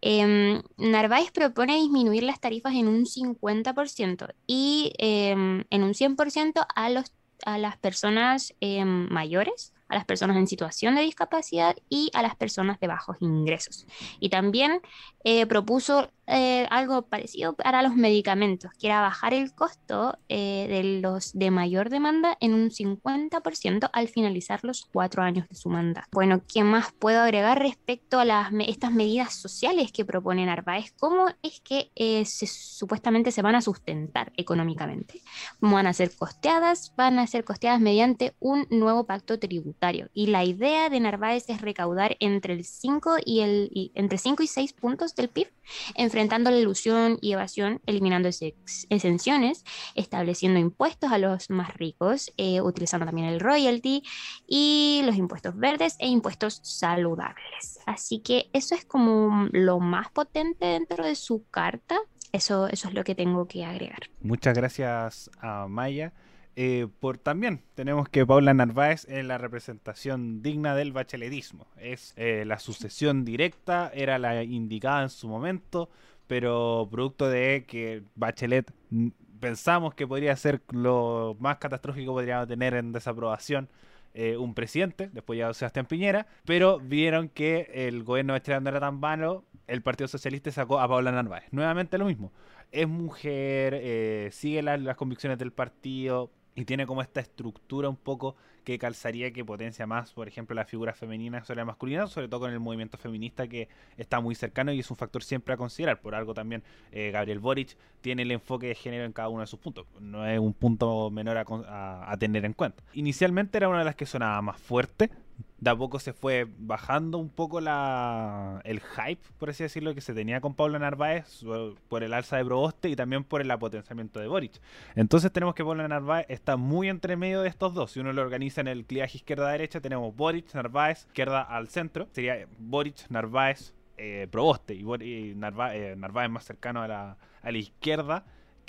Speaker 3: em, Narváez propone disminuir las tarifas en un 50% y em, en un 100% a, los, a las personas em, mayores a las personas en situación de discapacidad y a las personas de bajos ingresos. Y también eh, propuso eh, algo parecido para los medicamentos, que era bajar el costo eh, de los de mayor demanda en un 50% al finalizar los cuatro años de su mandato. Bueno, ¿qué más puedo agregar respecto a las, estas medidas sociales que propone Narváez? ¿Cómo es que supuestamente se van a sustentar económicamente? Van a ser costeadas, van a ser costeadas mediante un nuevo pacto tributario. Y la idea de Narváez es recaudar entre el 5 y el entre 5 y 6 puntos del PIB, enfrentando la ilusión y evasión, eliminando exenciones, estableciendo impuestos a los más ricos, eh, utilizando también el royalty y los impuestos verdes e impuestos saludables. Así que eso es como lo más potente dentro de su carta. Eso, eso es lo que tengo que agregar.
Speaker 1: Muchas gracias a Maya. Eh, por también tenemos que Paula Narváez es la representación digna del bacheletismo. Es eh, la sucesión directa, era la indicada en su momento, pero producto de que Bachelet pensamos que podría ser lo más catastrófico que podríamos tener en desaprobación eh, un presidente, después ya Sebastián Piñera, pero vieron que el gobierno de no era tan malo, el Partido Socialista sacó a Paula Narváez. Nuevamente lo mismo. Es mujer, sigue las convicciones del partido, y tiene como esta estructura un poco que calzaría que potencia más, por ejemplo, la figura femenina sobre la masculina, sobre todo con el movimiento feminista que está muy cercano y es un factor siempre a considerar. Por algo también eh, Gabriel Boric tiene el enfoque de género en cada uno de sus puntos. No es un punto menor a, a tener en cuenta. Inicialmente era una de las que sonaba más fuerte, de a poco se fue bajando un poco la, el hype, por así decirlo, que se tenía con Pablo Narváez por el alza de Proboste y también por el apotenciamiento de Boric. Entonces tenemos que Pablo Narváez está muy entre medio de estos dos. Si uno lo organiza en el cliaje izquierda-derecha, tenemos Boric, Narváez, izquierda al centro. Sería Boric, Narváez, eh, Proboste y, Narváez, eh, Narváez, más cercano a la, a la izquierda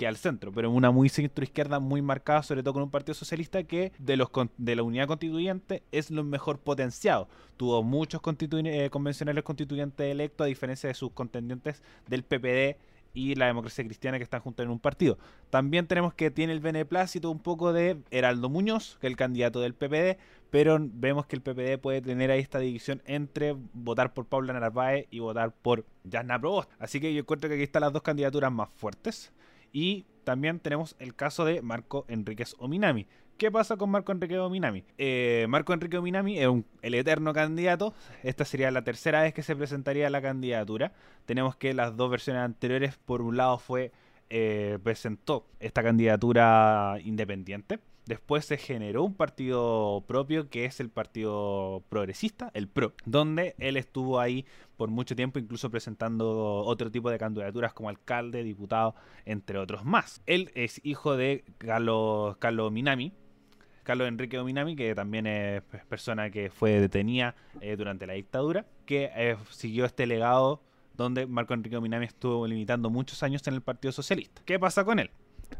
Speaker 1: al centro, pero una muy centro-izquierda muy marcada, sobre todo con un partido socialista que de los de la unidad constituyente es lo mejor potenciado. Tuvo muchos eh, convencionales constituyentes electos, a diferencia de sus contendientes del PPD y la democracia cristiana que están juntos en un partido. También tenemos que tiene el beneplácito un poco de Heraldo Muñoz, que es el candidato del PPD, pero vemos que el PPD puede tener ahí esta división entre votar por Paula Narváez y votar por Jasna Provost. Así que yo encuentro que aquí están las dos candidaturas más fuertes. Y también tenemos el caso de Marco Enríquez Ominami, ¿Qué pasa con Marco Enrique Dominami? Eh, Marco Enrique Dominami es el eterno candidato. Esta sería la tercera vez que se presentaría la candidatura. Tenemos que las dos versiones anteriores, por un lado, fue eh, presentó esta candidatura independiente. Después se generó un partido propio que es el Partido Progresista, el PRO, donde él estuvo ahí por mucho tiempo, incluso presentando otro tipo de candidaturas como alcalde, diputado, entre otros más. Él es hijo de Carlos, Carlos Minami, Carlos Enrique Minami, que también es persona que fue detenida eh, durante la dictadura, que eh, siguió este legado donde Marco Enrique Minami estuvo limitando muchos años en el Partido Socialista. ¿Qué pasa con él?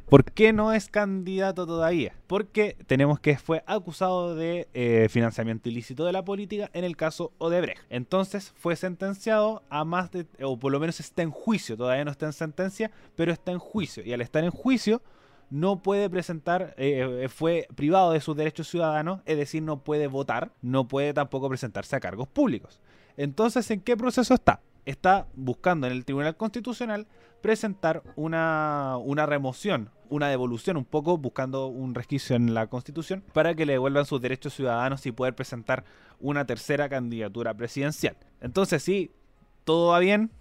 Speaker 1: ¿Por qué no es candidato todavía? Porque tenemos que fue acusado de eh, financiamiento ilícito de la política en el caso Odebrecht. Entonces fue sentenciado a más de, o por lo menos está en juicio, todavía no está en sentencia, pero está en juicio. Y al estar en juicio no puede presentar, eh, eh, fue privado de sus derechos ciudadanos, es decir, no puede votar, no puede tampoco presentarse a cargos públicos. Entonces, ¿en qué proceso está? Está buscando en el Tribunal Constitucional presentar una, una remoción, una devolución, un poco buscando un resquicio en la Constitución para que le devuelvan sus derechos ciudadanos y poder presentar una tercera candidatura presidencial. Entonces, sí, todo va bien,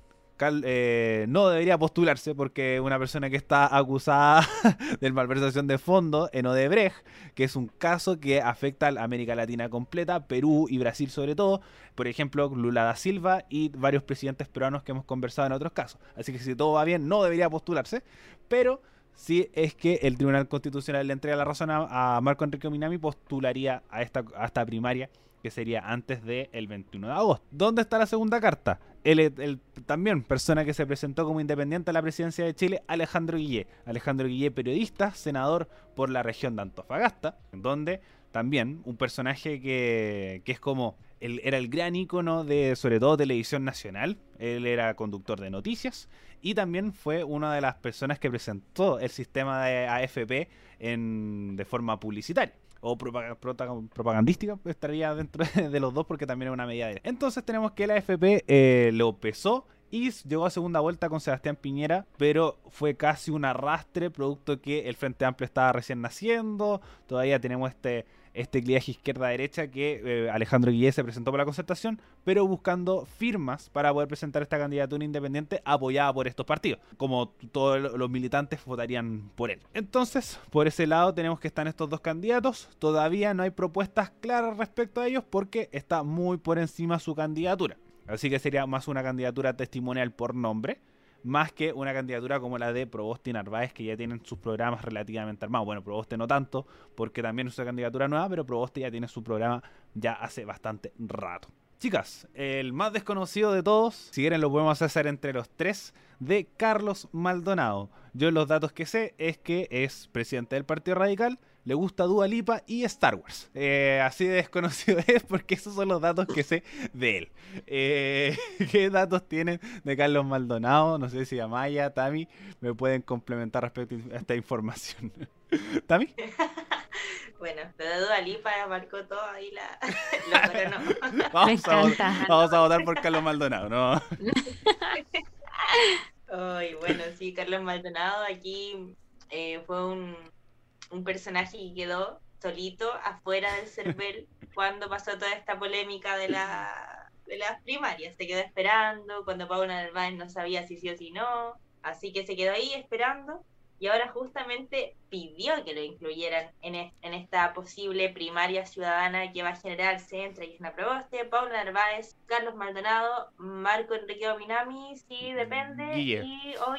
Speaker 1: eh, no debería postularse porque una persona que está acusada [LAUGHS] de malversación de fondos en Odebrecht, que es un caso que afecta a América Latina completa, Perú y Brasil sobre todo, por ejemplo, Lula da Silva y varios presidentes peruanos que hemos conversado en otros casos. Así que si todo va bien, no debería postularse, pero si es que el Tribunal Constitucional le entrega la razón a, Marco Enrique Minami, postularía a esta, a esta primaria que sería antes del 21 de agosto. ¿Dónde está la segunda carta? El, también persona que se presentó como independiente a la presidencia de Chile, Alejandro Guillé. Alejandro Guillé, periodista, senador por la región de Antofagasta, donde también un personaje que, que es como él era el gran ícono de sobre todo televisión nacional. Él era conductor de noticias y también fue una de las personas que presentó el sistema de AFP en, de forma publicitaria o propagandística estaría dentro [LAUGHS] de los dos porque también es una medida. Entonces tenemos que la AFP eh, lo pesó y llegó a segunda vuelta con Sebastián Piñera, pero fue casi un arrastre, producto que el Frente Amplio estaba recién naciendo, todavía tenemos este este cliaje izquierda-derecha que eh, Alejandro Guillé se presentó por la concertación, pero buscando firmas para poder presentar esta candidatura independiente apoyada por estos partidos, como todos los militantes votarían por él. Entonces, por ese lado tenemos que están estos dos candidatos, todavía no hay propuestas claras respecto a ellos porque está muy por encima su candidatura. Así que sería más una candidatura testimonial por nombre más que una candidatura como la de Proboste y Narváez, que ya tienen sus programas relativamente armados. Bueno, Proboste no tanto, porque también es una candidatura nueva, pero Proboste ya tiene su programa ya hace bastante rato. Chicas, el más desconocido de todos, si quieren lo podemos hacer entre los tres, de Carlos Maldonado. Yo los datos que sé es que es presidente del Partido Radical, le gusta Dua Lipa y Star Wars. Eh, así de desconocido [LAUGHS] es porque esos son los datos que sé de él. Eh, [LAUGHS] ¿Qué datos tienen de Carlos Maldonado? No sé si Amaya, Tami, me pueden complementar respecto a esta información. [LAUGHS] ¿Tami?
Speaker 2: Bueno, lo de Dua Lipa marcó todo ahí la...
Speaker 1: vamos, a votar, vamos a votar por Carlos Maldonado, ¿no?
Speaker 2: Ay, bueno, sí, Carlos Maldonado aquí eh, fue un un personaje que quedó solito afuera del CERVEL [LAUGHS] cuando pasó toda esta polémica de, la, de las primarias. Se quedó esperando, cuando Paula Narváez no sabía si sí o si no, así que se quedó ahí esperando y ahora justamente pidió que lo incluyeran en, en esta posible primaria ciudadana que va a generarse entre Isna Proboste, Paula Narváez, Carlos Maldonado, Marco Enrique Ominami, si depende, y o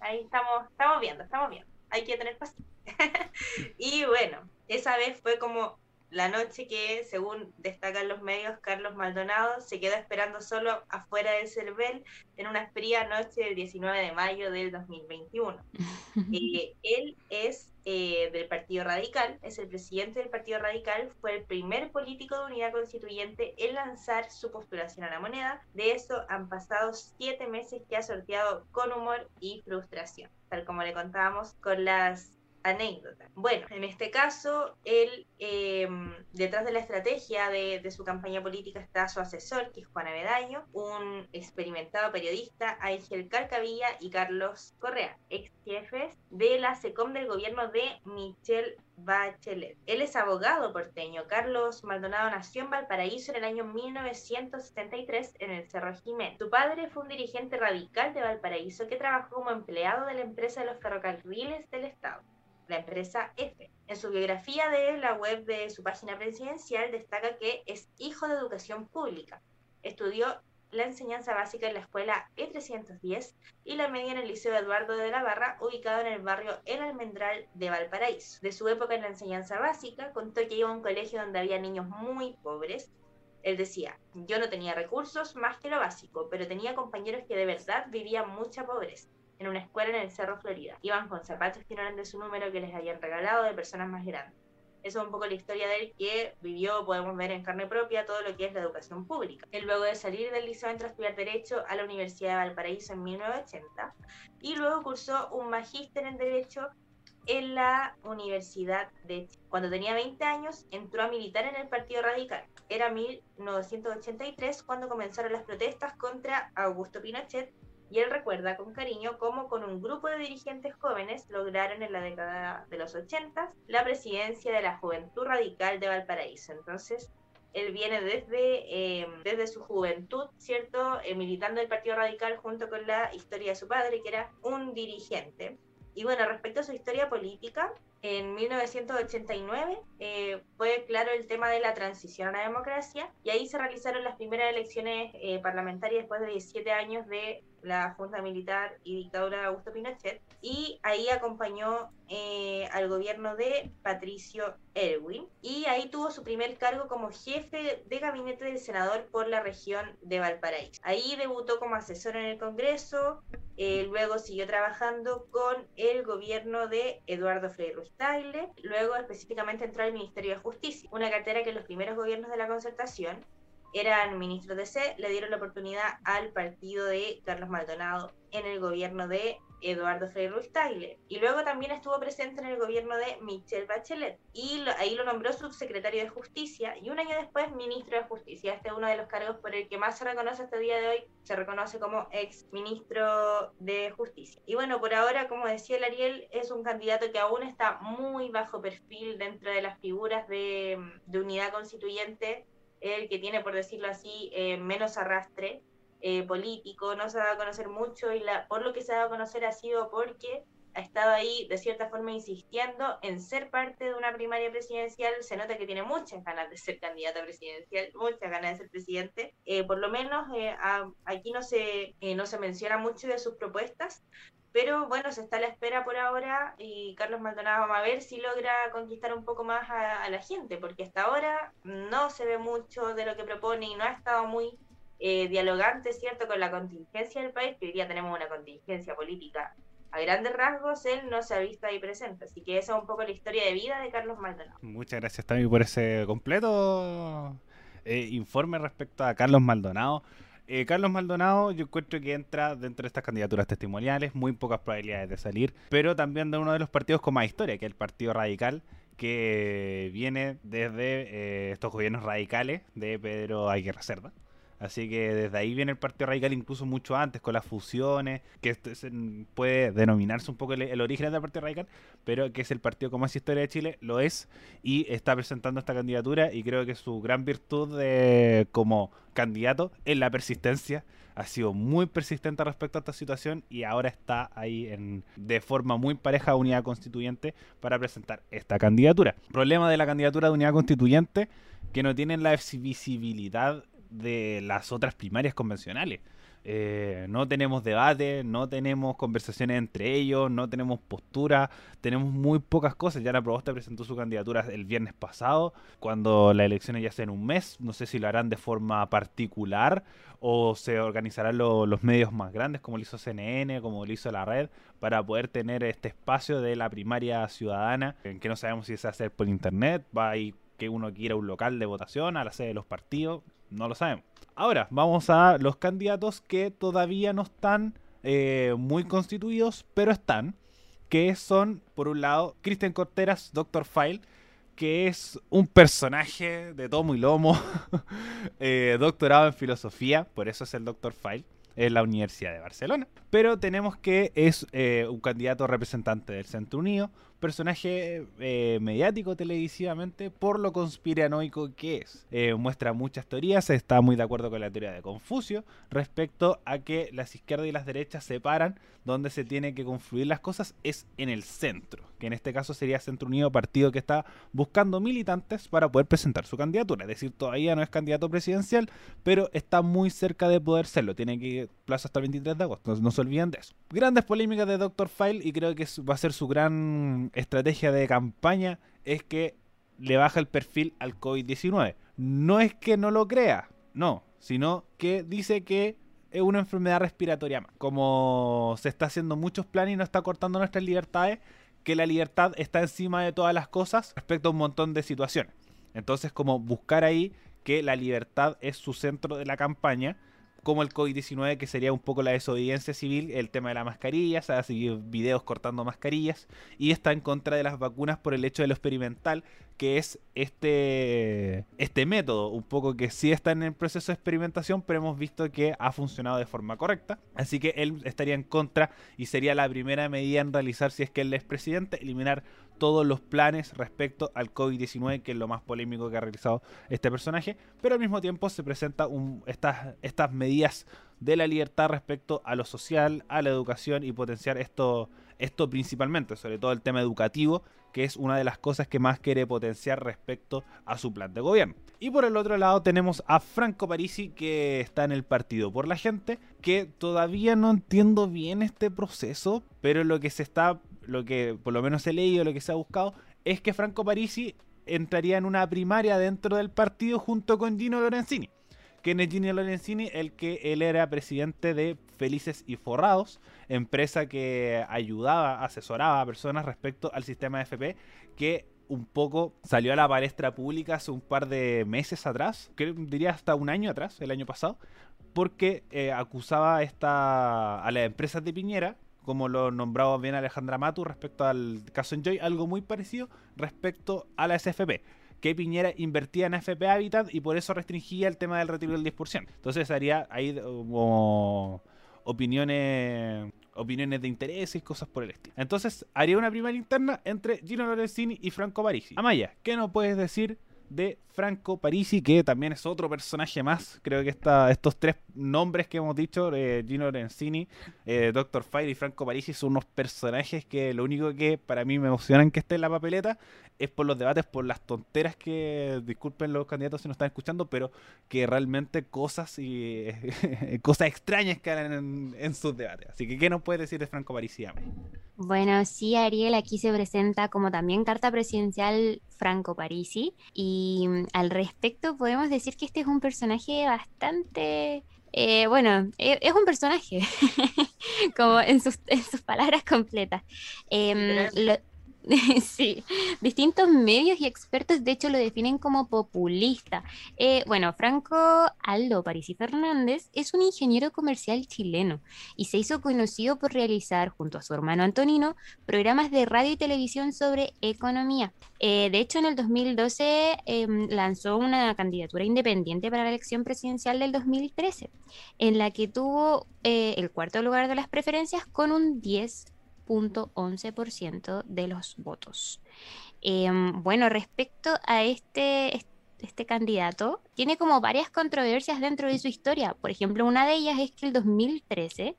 Speaker 2: Ahí estamos, estamos viendo, estamos viendo. Hay que tener paciencia. [LAUGHS] y bueno, esa vez fue como la noche que, según destacan los medios, Carlos Maldonado se quedó esperando solo afuera del CERVEL en una fría noche del 19 de mayo del 2021. [LAUGHS] Eh, él es eh, del Partido Radical, es el presidente del Partido Radical, fue el primer político de unidad constituyente en lanzar su postulación a la moneda. De eso han pasado siete meses que ha sorteado con humor y frustración, tal como le contábamos con las anécdota. Bueno, en este caso, él, em, detrás de la estrategia de, de, su campaña política está su asesor, que es Juan Avedaño, un experimentado periodista, Ángel Carcavilla y Carlos Correa, ex jefes de la SECOM del gobierno de Michelle Bachelet. Él es abogado porteño. Carlos Maldonado nació en Valparaíso en el año 1973 en el Cerro Jiménez. Su padre fue un dirigente radical de Valparaíso que trabajó como empleado de la empresa de los ferrocarriles del Estado, la empresa F. En su biografía de la web de su página presidencial destaca que es hijo de educación pública. Estudió la enseñanza básica en la escuela E310 y la media en el Liceo Eduardo de la Barra, ubicado en el barrio El Almendral de Valparaíso. De su época en la enseñanza básica, contó que iba a un colegio donde había niños muy pobres. Él decía, yo no tenía recursos más que lo básico, pero tenía compañeros que de verdad vivían mucha pobreza en una escuela en el Cerro Florida. Iban con zapatos que no eran de su número que les habían regalado de personas más grandes. Esa es un poco la historia de él que vivió, podemos ver en carne propia, todo lo que es la educación pública. Él luego de salir del liceo entró a estudiar Derecho a la Universidad de Valparaíso en 1980 y luego cursó un magíster en Derecho en la Universidad de Chile. Cuando tenía 20 años entró a militar en el Partido Radical. Era 1983 cuando comenzaron las protestas contra Augusto Pinochet y él recuerda con cariño cómo con un grupo de dirigentes jóvenes lograron en la década de los 80 la presidencia de la Juventud Radical de Valparaíso. Entonces, él viene desde, eh, desde su juventud, ¿cierto? Eh, militando el Partido Radical junto con la historia de su padre, que era un dirigente. Y bueno, respecto a su historia política, en 1989 eh, fue claro el tema de la transición a la democracia y ahí se realizaron las primeras elecciones eh, parlamentarias después de 17 años de la Junta Militar y dictadura de Augusto Pinochet y ahí acompañó eh, al gobierno de Patricio Erwin y ahí tuvo su primer cargo como jefe de gabinete del senador por la región de Valparaíso. Ahí debutó como asesor en el Congreso, eh, luego siguió trabajando con el gobierno de Eduardo Frei Luego específicamente entró al Ministerio de Justicia, una cartera que los primeros gobiernos de la concertación eran ministros de C, le dieron la oportunidad al partido de Carlos Maldonado en el gobierno de Eduardo Frei Ruiz Y luego también estuvo presente en el gobierno de Michelle Bachelet. Y ahí lo nombró subsecretario de Justicia y un año después ministro de Justicia. Este es uno de los cargos por el que más se reconoce hasta el día de hoy. Se reconoce como ex ministro de Justicia. Y bueno, por ahora, como decía el Ariel, es un candidato que aún está muy bajo perfil dentro de las figuras de, de unidad constituyente. El que tiene, por decirlo así, eh, menos arrastre eh, político, no se ha dado a conocer mucho y la, por lo que se ha dado a conocer ha sido porque ha estado ahí de cierta forma insistiendo en ser parte de una primaria presidencial, se nota que tiene muchas ganas de ser candidato presidencial, muchas ganas de ser presidente, eh, por lo menos eh, aquí no se, no se menciona mucho de sus propuestas, pero bueno, se está a la espera por ahora y Carlos Maldonado vamos a ver si logra conquistar un poco más a, a la gente, porque hasta ahora no se ve mucho de lo que propone y no ha estado muy eh, dialogante, ¿cierto?, con la contingencia del país, que hoy día tenemos una contingencia política a grandes rasgos, él no se ha visto ahí presente. Así que esa es un poco la historia de vida de Carlos Maldonado.
Speaker 1: Muchas gracias también por ese completo eh, informe respecto a Carlos Maldonado. Eh, Carlos Maldonado, yo encuentro que entra dentro de estas candidaturas testimoniales, muy pocas probabilidades de salir, pero también de uno de los partidos con más historia, que es el Partido Radical, que viene desde estos gobiernos radicales de Pedro Aguirre Cerda. Así que desde ahí viene el Partido Radical incluso mucho antes, con las fusiones, que puede denominarse un poco el, origen del Partido Radical, pero que es el partido con más historia de Chile, lo es, y está presentando esta candidatura y creo que su gran virtud de, como candidato es la persistencia. Ha sido muy persistente respecto a esta situación y ahora está ahí en, de forma muy pareja Unidad Constituyente para presentar esta candidatura. Problema de la candidatura de Unidad Constituyente que no tienen la visibilidad de las otras primarias convencionales. Eh, no tenemos debate, no tenemos conversaciones entre ellos, no tenemos postura, tenemos muy pocas cosas. Ya la Proboste presentó su candidatura el viernes pasado, cuando las elecciones ya sean un mes. No sé si lo harán de forma particular o se organizarán los medios más grandes, como lo hizo CNN, como lo hizo la red, para poder tener este espacio de la primaria ciudadana, en que no sabemos si se va a hacer por internet, va a ir que uno quiera un local de votación, a la sede de los partidos, no lo sabemos. Ahora, vamos a los candidatos que todavía no están eh, muy constituidos, pero están que son, por un lado, Cristian Corteras, Doctor File, que es un personaje de tomo y lomo, [LAUGHS] eh, doctorado en filosofía, por eso es el Doctor File en la Universidad de Barcelona. Pero tenemos que es eh, un candidato representante del Centro Unido, personaje eh, mediático televisivamente por lo conspiranoico que es. Eh, muestra muchas teorías, está muy de acuerdo con la teoría de Confucio respecto a que las izquierdas y las derechas se separan, donde se tiene que confluir las cosas es en el centro, que en este caso sería Centro Unido, partido que está buscando militantes para poder presentar su candidatura. Es decir, todavía no es candidato presidencial, pero está muy cerca de poder serlo. Tiene que plazo hasta el 23 de agosto, no, se olviden de eso. Grandes polémicas de Dr. File y creo que va a ser su gran estrategia de campaña es que le baja el perfil al COVID-19. No es que no lo crea, no, sino que dice que es una enfermedad respiratoria más. Como se está haciendo muchos planes y no está cortando nuestras libertades, que la libertad está encima de todas las cosas respecto a un montón de situaciones. Entonces, como buscar ahí que la libertad es su centro de la campaña como el COVID-19, que sería un poco la desobediencia civil, el tema de la mascarilla, se ha seguido videos cortando mascarillas, y está en contra de las vacunas por el hecho de lo experimental, que es este, este método, un poco que sí está en el proceso de experimentación, pero hemos visto que ha funcionado de forma correcta. Así que él estaría en contra y sería la primera medida en realizar si es que él es presidente, eliminar todos los planes respecto al COVID-19, que es lo más polémico que ha realizado este personaje, pero al mismo tiempo se presentan estas, estas medidas de la libertad respecto a lo social, a la educación y potenciar esto, esto principalmente, sobre todo el tema educativo, que es una de las cosas que más quiere potenciar respecto a su plan de gobierno. Y por el otro lado tenemos a Franco Parisi que está en el Partido por la Gente, que todavía no entiendo bien este proceso, pero lo que se está lo que por lo menos he leído, lo que se ha buscado, es que Franco Parisi entraría en una primaria dentro del partido junto con Gino Lorenzini. Es Gino Lorenzini, el que él era presidente de Felices y Forrados, empresa que ayudaba, asesoraba a personas respecto al sistema de FP, que un poco salió a la palestra pública hace un par de meses atrás, que diría hasta un año atrás, el año pasado, porque eh, acusaba esta, a las empresas de Piñera como lo nombraba bien Alejandra Matu respecto al caso Enjoy, algo muy parecido respecto a la SFP que Piñera invertía en FP Habitat y por eso restringía el tema del retiro del 10%. Entonces haría ahí como opiniones opiniones de interés y cosas por el estilo. Entonces haría una primaria interna entre Gino Lorenzini y Franco Parisi. Amaya, ¿qué nos puedes decir de Franco Parisi, que también es otro personaje más. Creo que esta, estos tres nombres que hemos dicho, eh, Gino Lorenzini, eh, Doctor Fire y Franco Parisi, son unos personajes que lo único que para mí me emocionan que esté en la papeleta es por los debates, por las tonteras que, disculpen los candidatos si no están escuchando, pero que realmente cosas y [LAUGHS] cosas extrañas que en, en, sus debates. Así que, ¿qué nos puede decir de Franco Parisi?
Speaker 3: Bueno, sí, Ariel, aquí se presenta como también carta presidencial Franco Parisi y al respecto podemos decir que este es un personaje bastante... Eh, bueno, e, es un personaje, [LAUGHS] como en sus, palabras completas. Em, [LAUGHS] [LAUGHS] Sí, distintos medios y expertos de hecho lo definen como populista. Eh, bueno, Franco Aldo Parisi Fernández es un ingeniero comercial chileno y se hizo conocido por realizar, junto a su hermano Antonino, programas de radio y televisión sobre economía. Eh, de hecho, en el 2012 em, lanzó una candidatura independiente para la elección presidencial del 2013, en la que tuvo eh, el cuarto lugar de las preferencias con un 10 ciento de los votos. Em, bueno, respecto a este, este candidato, tiene como varias controversias dentro de su historia. Por ejemplo, una de ellas es que el 2013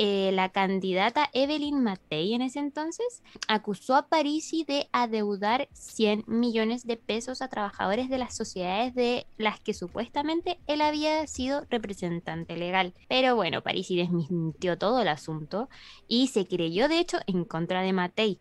Speaker 3: eh, la candidata Evelyn Matei en ese entonces acusó a Parisi de adeudar 100 millones de pesos a trabajadores de las sociedades de las que supuestamente él había sido representante legal. Pero bueno, Parisi desmintió todo el asunto y se creyó de hecho en contra de Matei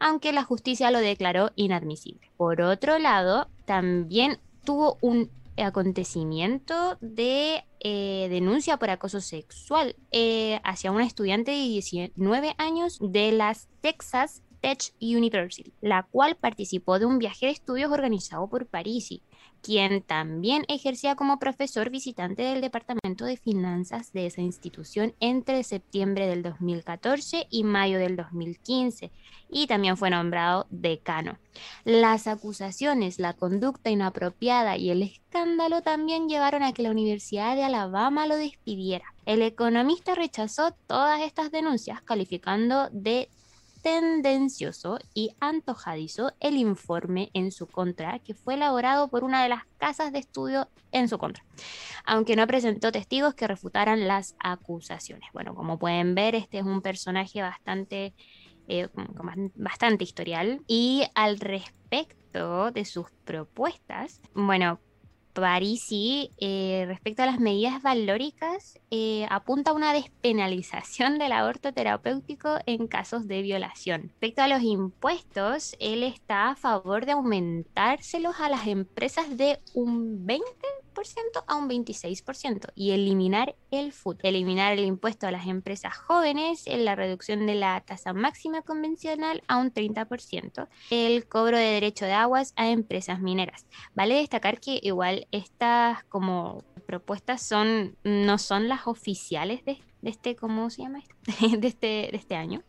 Speaker 3: aunque la justicia lo declaró inadmisible. Por otro lado, también tuvo un acontecimiento de eh, denuncia por acoso sexual eh, hacia una estudiante de 19 años de las Texas Tech University, la cual participó de un viaje de estudios organizado por Parisi, quien también ejercía como profesor visitante del Departamento de Finanzas de esa institución entre septiembre del 2014 y mayo del 2015, y también fue nombrado decano. Las acusaciones, la conducta inapropiada y el escándalo también llevaron a que la Universidad de Alabama lo despidiera. El economista rechazó todas estas denuncias, calificando de tendencioso y antojadizo el informe en su contra, que fue elaborado por una de las casas de estudio en su contra, aunque no presentó testigos que refutaran las acusaciones. Bueno, como pueden ver, este es un personaje bastante, eh, bastante historial y al respecto de sus propuestas, bueno, Parisi, eh, respecto a las medidas valóricas, eh, apunta a una despenalización del aborto terapéutico en casos de violación. Respecto a los impuestos, él está a favor de aumentárselos a las empresas de un 20 a un 26% y eliminar el FUT, eliminar el impuesto a las empresas jóvenes, en la reducción de la tasa máxima convencional a un 30%, el cobro de derecho de aguas a empresas mineras. Vale destacar que igual estas como propuestas son no son las oficiales de, este, ¿cómo se llama [LAUGHS] de este, de este año,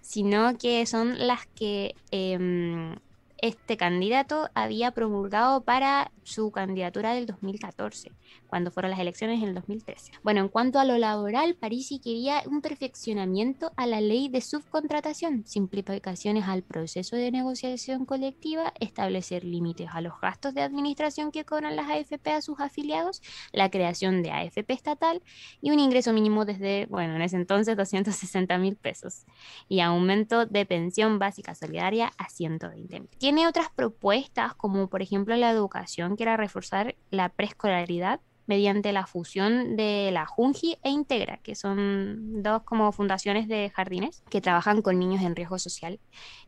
Speaker 3: sino que son las que em, este candidato había promulgado para su candidatura del 2014, cuando fueron las elecciones en el 2013. Bueno, en cuanto a lo laboral, Parisi quería un perfeccionamiento a la ley de subcontratación, simplificaciones al proceso de negociación colectiva, establecer límites a los gastos de administración que cobran las AFP a sus afiliados, la creación de AFP estatal y un ingreso mínimo desde, bueno, en ese entonces 260 mil pesos y aumento de pensión básica solidaria a 120 mil. Tiene otras propuestas como por ejemplo la educación que era reforzar la preescolaridad mediante la fusión de la Junji e Integra, que son dos como fundaciones de jardines que trabajan con niños en riesgo social.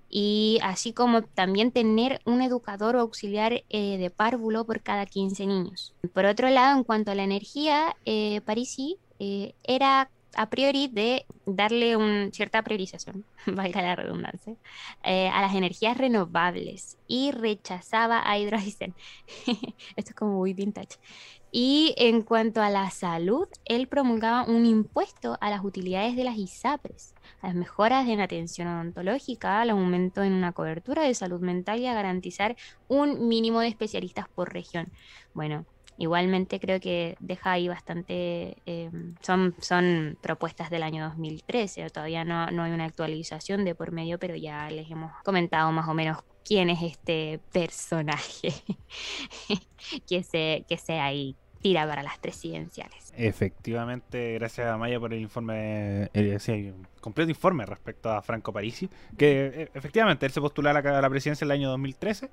Speaker 3: Y así como también tener un educador o auxiliar eh, de párvulo por cada 15 niños. Por otro lado, en cuanto a la energía, eh, Parisi eh, era a priori de darle una cierta priorización, [LAUGHS] valga la redundancia, eh, a las energías renovables y rechazaba a Hydrogen. [LAUGHS] Esto es como muy vintage. Y en cuanto a la salud, él promulgaba un impuesto a las utilidades de las ISAPRES, a las mejoras en atención odontológica, al aumento en una cobertura de salud mental y a garantizar un mínimo de especialistas por región. Bueno, Igualmente creo que deja ahí bastante, eh, son, son propuestas del año 2013, todavía no, no hay una actualización de por medio, pero ya les hemos comentado más o menos quién es este personaje [LAUGHS] que, se, que se ahí tira para las presidenciales.
Speaker 1: Efectivamente, gracias a Maya por el informe, eh, completo informe respecto a Franco Parisi, que eh, efectivamente él se postuló a la, a la presidencia en el año 2013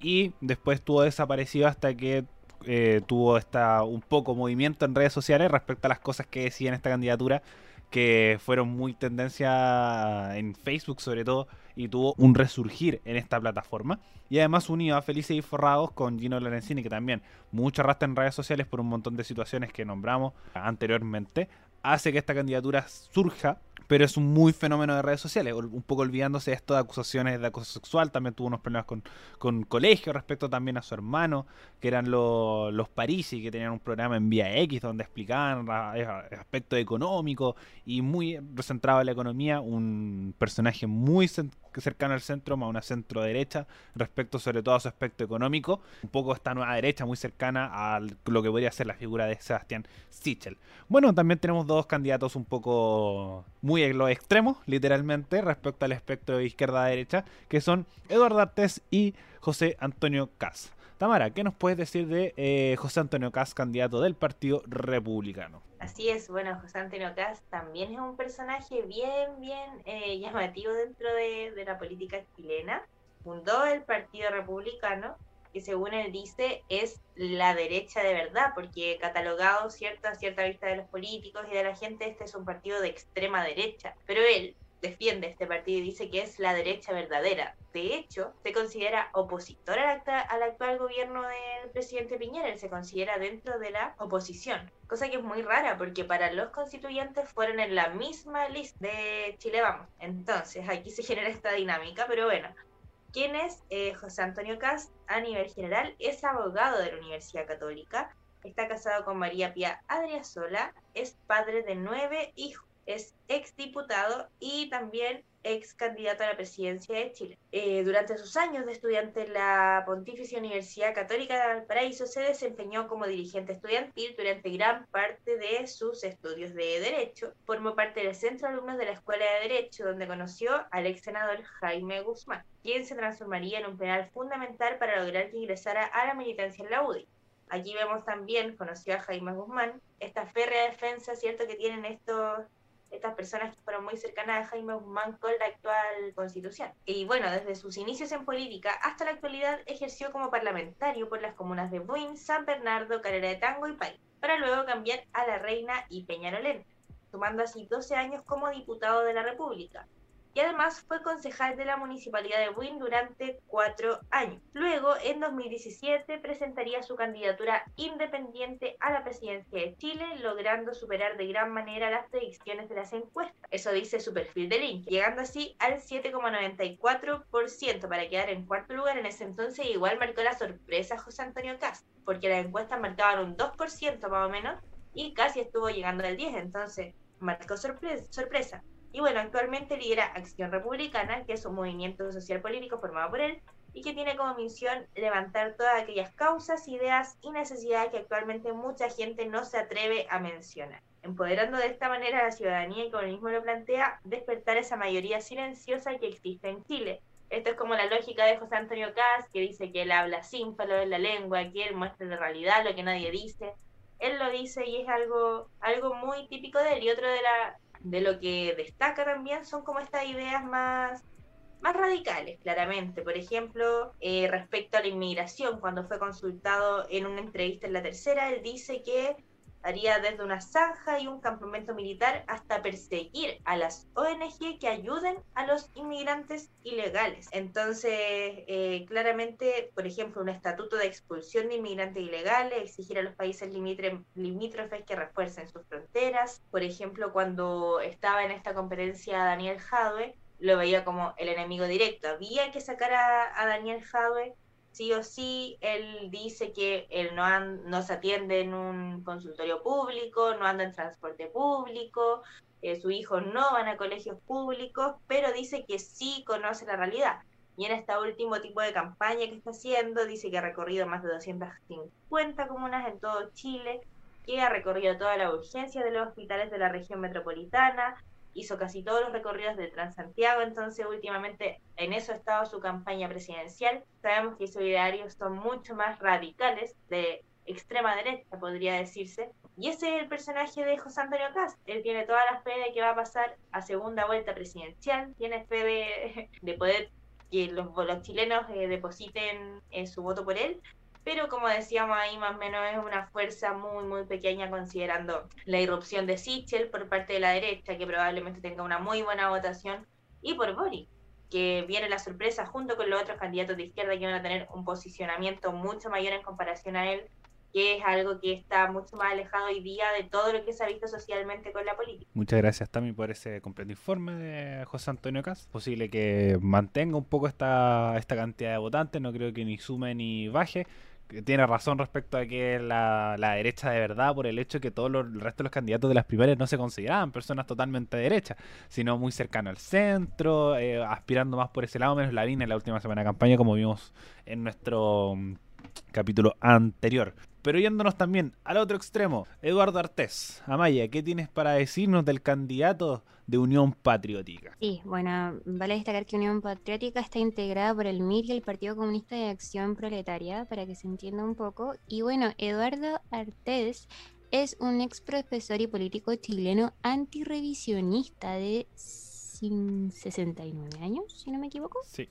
Speaker 1: y después estuvo desaparecido hasta que eh, tuvo esta un poco movimiento en redes sociales respecto a las cosas que decía en esta candidatura que fueron muy tendencia en Facebook sobre todo y tuvo un resurgir en esta plataforma. Y además unido a Felices y Forrados con Gino Lorenzini que también mucho arrastra en redes sociales por un montón de situaciones que nombramos anteriormente. Hace que esta candidatura surja pero es un muy fenómeno de redes sociales, un poco olvidándose esto de acusaciones de acoso sexual, también tuvo unos problemas con, con colegio respecto también a su hermano, que eran los Parisi, que tenían un programa en Vía X donde explicaban aspecto económico y muy recentrado en la economía, un personaje muy cercano al centro, más una centro derecha, respecto sobre todo a su aspecto económico, un poco esta nueva derecha muy cercana a lo que podría ser la figura de Sebastián Sichel. Bueno, también tenemos dos candidatos un poco muy en los extremos, literalmente, respecto al espectro de izquierda-derecha, que son Eduardo Artes y José Antonio Cas. Tamara, ¿qué nos puedes decir de eh, José Antonio Cas, candidato del Partido Republicano?
Speaker 2: Así es, bueno, José Antonio Cas también es un personaje bien, bien eh, llamativo dentro de, de la política chilena. Fundó el Partido Republicano que según él dice es la derecha de verdad, porque catalogado cierta, cierta vista de los políticos y de la gente, este es un partido de extrema derecha. Pero él defiende este partido y dice que es la derecha verdadera. De hecho, se considera opositor al, al, actual gobierno del presidente Piñera, él se considera dentro de la oposición, cosa que es muy rara porque para los constituyentes fueron en la misma lista de Chile Vamos. Entonces, aquí se genera esta dinámica, pero bueno. ¿Quién es eh, José Antonio Cast? A nivel general, es abogado de la Universidad Católica, está casado con María Pía Adriasola, es padre de nueve hijos es exdiputado y también ex candidato a la presidencia de Chile. Eh, durante sus años de estudiante en la Pontificia Universidad Católica de Valparaíso se desempeñó como dirigente estudiantil durante gran parte de sus estudios de Derecho. Formó parte del centro alumnos de la Escuela de Derecho, donde conoció al ex senador Jaime Guzmán, quien se transformaría en un penal fundamental para lograr que ingresara a la militancia en la UDI. Aquí vemos también, conoció a Jaime Guzmán, esta férrea defensa, ¿cierto?, que tienen estos estas personas que fueron muy cercanas a Jaime Guzmán con la actual constitución. Y bueno, desde sus inicios en política hasta la actualidad ejerció como parlamentario por las comunas de Buin, San Bernardo, Carrera de Tango y Pay, para luego cambiar a La Reina y Peñalolén, sumando así 12 años como diputado de la República y además fue concejal de la Municipalidad de Buin durante cuatro años. Luego, en 2017, presentaría su candidatura independiente a la presidencia de Chile, logrando superar de gran manera las predicciones de las encuestas. Eso dice su perfil de link, llegando así al 7,94% para quedar en cuarto lugar. En ese entonces igual marcó la sorpresa José Antonio Cast, porque las encuestas marcaban un 2% más o menos y casi estuvo llegando al 10%, entonces marcó sorpresa. Y bueno, actualmente lidera Acción Republicana, que es un movimiento social político formado por él y que tiene como misión levantar todas aquellas causas, ideas y necesidades que actualmente mucha gente no se atreve a mencionar. Empoderando de esta manera a la ciudadanía y como él mismo lo plantea, despertar esa mayoría silenciosa que existe en Chile. Esto es como la lógica de José Antonio Caz, que dice que él habla sin palo en la lengua, que él muestra la realidad, lo que nadie dice. Él lo dice y es algo, algo muy típico de él. Y otro de la, de lo que destaca también son como estas ideas más, más radicales, claramente. Por ejemplo, eh, respecto a la inmigración, cuando fue consultado en una entrevista en la tercera, él dice que haría desde una zanja y un campamento militar hasta perseguir a las ONG que ayuden a los inmigrantes ilegales. Entonces, eh, claramente, por ejemplo, un estatuto de expulsión de inmigrantes ilegales, exigir a los países limítrofes que refuercen sus fronteras. Por ejemplo, cuando estaba en esta conferencia Daniel Jadwe, lo veía como el enemigo directo. Había que sacar a, a Daniel Jadwe sí o sí, él dice que él no, no se atiende en un consultorio público, no anda en transporte público, eh, sus hijos no van a colegios públicos, pero dice que sí conoce la realidad. Y en este último tipo de campaña que está haciendo, dice que ha recorrido más de 250 comunas en todo Chile, que ha recorrido toda la urgencia de los hospitales de la región metropolitana, hizo casi todos los recorridos de Transantiago, entonces últimamente en eso ha estado su campaña presidencial. Sabemos que sus idearios son mucho más radicales, de extrema derecha podría decirse, y ese es el personaje de José Antonio Cast. Él tiene toda la fe de que va a pasar a segunda vuelta presidencial, tiene fe de, [LAUGHS] poder que los, los chilenos eh, depositen eh, su voto por él, pero como decíamos ahí más o menos es una fuerza muy muy pequeña considerando la irrupción de Sichel por parte de la derecha que probablemente tenga una muy buena votación y por Boric que viene la sorpresa junto con los otros candidatos de izquierda que van a tener un posicionamiento mucho mayor en comparación a él que es algo que está mucho más alejado hoy día de todo lo que se ha visto socialmente con la política.
Speaker 1: Muchas gracias, Tami, por ese completo informe de José Antonio Cas. Posible que mantenga un poco esta, esta cantidad de votantes, no creo que ni sume ni baje tiene razón respecto a que la, la derecha de verdad, por el hecho de que todos los, el resto de los candidatos de las primarias no se consideraban personas totalmente de derecha, sino muy cercano al centro, eh, aspirando más por ese lado, menos la línea en la última semana de campaña, como vimos en nuestro mm, capítulo anterior. Pero yéndonos también al otro extremo, Eduardo Artés, Amaya, ¿qué tienes para decirnos del candidato de Unión Patriótica?
Speaker 3: Sí, bueno, vale destacar que Unión Patriótica está integrada por el MIR y el Partido Comunista de Acción Proletaria, para que se entienda un poco. Y bueno, Eduardo Artés es un ex profesor y político chileno antirevisionista de 69 años, si no me equivoco.
Speaker 1: Sí.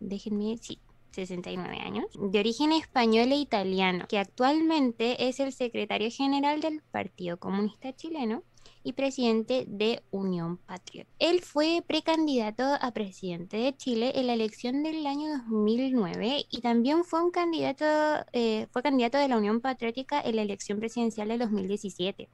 Speaker 3: Déjenme, sí, 69 años, de origen español e italiano, que actualmente es el secretario general del Partido Comunista Chileno y presidente de Unión Patriota. Él fue precandidato a presidente de Chile en la elección del año 2009 y también fue un candidato, eh, fue candidato de la Unión Patriótica en la elección presidencial del 2017.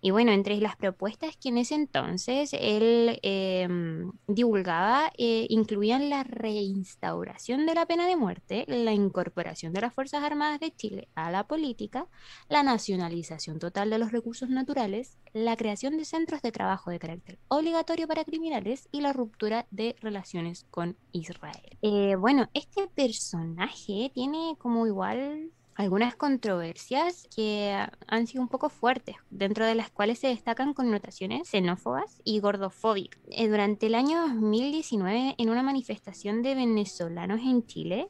Speaker 3: Y bueno, entre las propuestas que en ese entonces él em, divulgaba eh, incluían la reinstauración de la pena de muerte, la incorporación de las Fuerzas Armadas de Chile a la política, la nacionalización total de los recursos naturales, la creación de centros de trabajo de carácter obligatorio para criminales y la ruptura de relaciones con Israel. Eh, bueno, este personaje tiene como igual algunas controversias que han sido un poco fuertes, dentro de las cuales se destacan connotaciones xenófobas y gordofóbicas. Eh, durante el año 2019, en una manifestación de venezolanos en Chile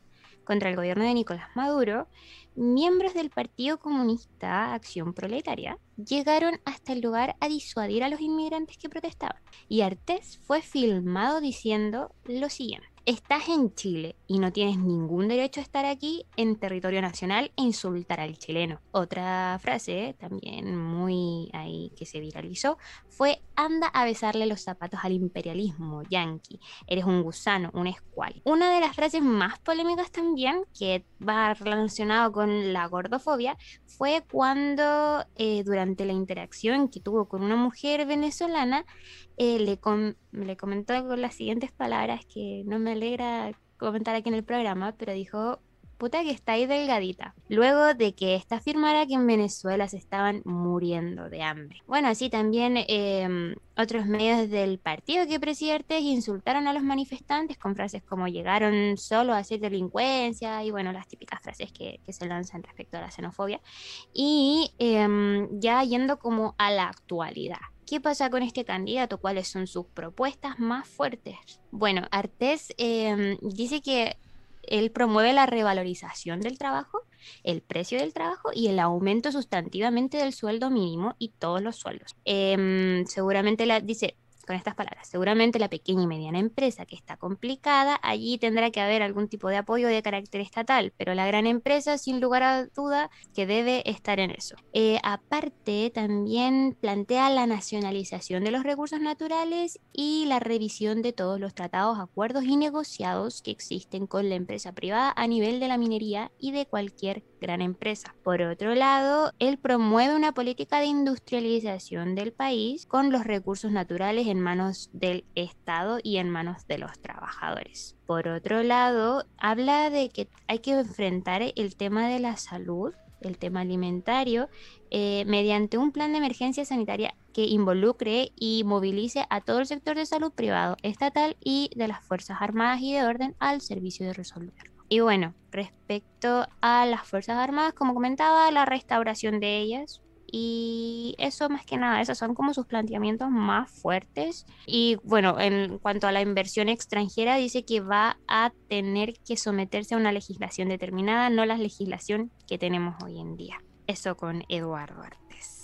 Speaker 3: contra el gobierno de Nicolás Maduro, miembros del Partido Comunista Acción Proletaria llegaron hasta el lugar a disuadir a los inmigrantes que protestaban. Y Artés fue filmado diciendo lo siguiente estás en Chile y no tienes ningún derecho a estar aquí en territorio nacional e insultar al chileno. Otra frase también muy ahí que se viralizó fue anda a besarle los zapatos al imperialismo yankee. Eres un gusano, un escual. Una de las frases más polémicas también que va relacionado con la gordofobia fue cuando eh, durante la interacción que tuvo con una mujer venezolana eh, le, le comentó con las siguientes palabras que no me alegra comentar aquí en el programa, pero dijo, puta que está ahí delgadita. Luego de que esta afirmara que en Venezuela se estaban muriendo de hambre. Bueno, así también em, otros medios del partido que presidente insultaron a los manifestantes con frases como llegaron solo a hacer delincuencia y bueno, las típicas frases que, se lanzan respecto a la xenofobia. Y em, ya yendo como a la actualidad. ¿Qué pasa con este candidato? ¿Cuáles son sus propuestas más fuertes? Bueno, Artés em, dice que él promueve la revalorización del trabajo, el precio del trabajo y el aumento sustantivamente del sueldo mínimo y todos los sueldos. Em, seguramente la, dice, con estas palabras. Seguramente la pequeña y mediana empresa que está complicada, allí tendrá que haber algún tipo de apoyo de carácter estatal, pero la gran empresa, sin lugar a duda, que debe estar en eso. Eh, aparte, también plantea la nacionalización de los recursos naturales y la revisión de todos los tratados, acuerdos y negociados que existen con la empresa privada a nivel de la minería y de cualquier gran empresa. Por otro lado, él promueve una política de industrialización del país con los recursos naturales en manos del Estado y en manos de los trabajadores. Por otro lado, habla de que hay que enfrentar el tema de la salud, el tema alimentario, eh, mediante un plan de emergencia sanitaria que involucre y movilice a todo el sector de salud privado, estatal y de las Fuerzas Armadas y de Orden al servicio de resolverlo. Y bueno, respecto a las Fuerzas Armadas, como comentaba, la restauración de ellas, y eso más que nada, esos son como sus planteamientos más fuertes. Y bueno, en cuanto a la inversión extranjera, dice que va a tener que someterse a una legislación determinada, no la legislación que tenemos hoy en día. Eso con Eduardo Artes.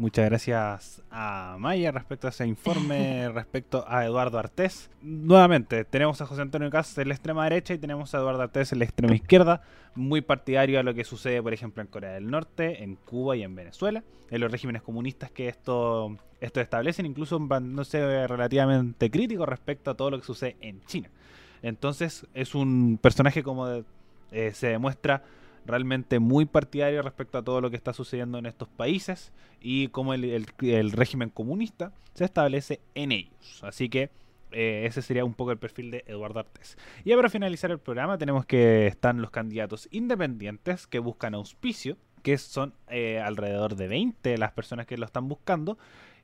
Speaker 1: Muchas gracias a Maya respecto a ese informe, [LAUGHS] respecto a Eduardo Artés. Nuevamente, tenemos a José Antonio Casas en la extrema derecha y tenemos a Eduardo Artés en la extrema izquierda, muy partidario a lo que sucede, por ejemplo, en Corea del Norte, en Cuba y en Venezuela, en los regímenes comunistas que esto, esto establecen, incluso no sé, relativamente crítico respecto a todo lo que sucede en China. Entonces, es un personaje como eh, se demuestra realmente muy partidario respecto a todo lo que está sucediendo en estos países y cómo el, régimen comunista se establece en ellos. Así que eh, ese sería un poco el perfil de Eduardo Artés. Y para finalizar el programa tenemos que están los candidatos independientes que buscan auspicio, que son eh, alrededor de 20 las personas que lo están buscando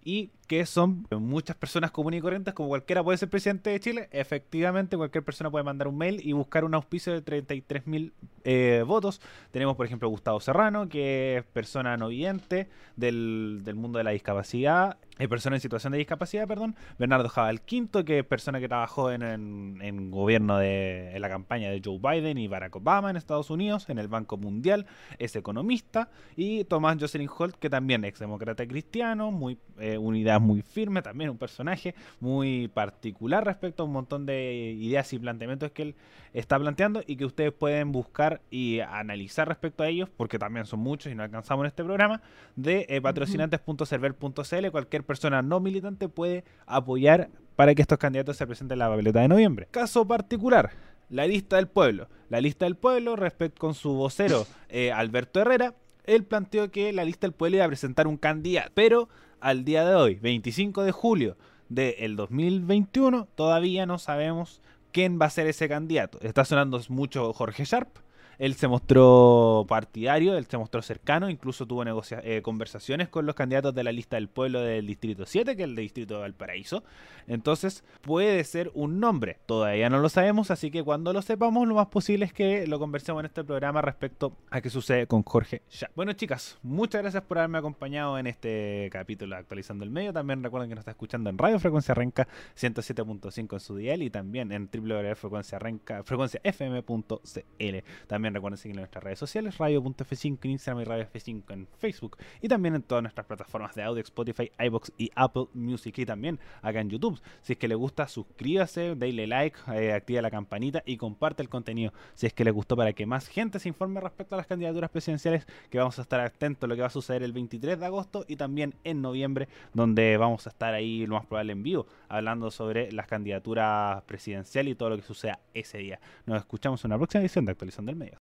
Speaker 1: y que son muchas personas comunes y corrientes, como cualquiera puede ser presidente de Chile. Efectivamente, cualquier persona puede mandar un mail y buscar un auspicio de 33 mil eh, votos. Tenemos, por ejemplo, Gustavo Serrano, que es persona no vidente del, del mundo de la discapacidad, eh, persona en situación de discapacidad, perdón. Bernardo Jabal Quinto, que es persona que trabajó en, en, gobierno de en la campaña de Joe Biden y Barack Obama en Estados Unidos, en el Banco Mundial, es economista. Y Tomás Jocelyn Holt, que también ex demócrata cristiano, muy, eh, idea muy firme, también un personaje muy particular respecto a un montón de ideas y planteamientos que él está planteando y que ustedes pueden buscar y analizar respecto a ellos, porque también son muchos y no alcanzamos en este programa, de eh, patrocinantes.server.cl. Cualquier persona no militante puede apoyar para que estos candidatos se presenten en la papeleta de noviembre. Caso particular, la lista del pueblo. La lista del pueblo, respecto con su vocero eh, Alberto Herrera, él planteó que la lista del pueblo iba a presentar un candidato, pero al día de hoy, 25 de julio del 2021, todavía no sabemos quién va a ser ese candidato. Está sonando mucho Jorge Sharp, él se mostró partidario, él se mostró cercano, incluso tuvo eh, conversaciones con los candidatos de la lista del pueblo del Distrito 7, que es el Distrito de Valparaíso. Entonces puede ser un nombre, todavía no lo sabemos, así que cuando lo sepamos lo más posible es que lo conversemos en este programa respecto a qué sucede con Jorge ya. Bueno chicas, muchas gracias por haberme acompañado en este capítulo de Actualizando el Medio. También recuerden que nos está escuchando en Radio Frecuencia Renca 107.5 en su dial y también en www.frecuenciafm.cl. También recuerden seguirnos en nuestras redes sociales, radio.f5 en Instagram y radio F5 en Facebook. Y también en todas nuestras plataformas de audio, Spotify, iBox y Apple Music. Y también acá en YouTube. Si es que les gusta, suscríbase, déle like, eh, activa la campanita y comparte el contenido si es que les gustó para que más gente se informe respecto a las candidaturas presidenciales que vamos a estar atentos a lo que va a suceder el 23 de agosto y también en noviembre donde vamos a estar ahí lo más probable en vivo hablando sobre las candidaturas presidenciales y todo lo que suceda ese día. Nos escuchamos en una próxima edición de Actualización del Medio.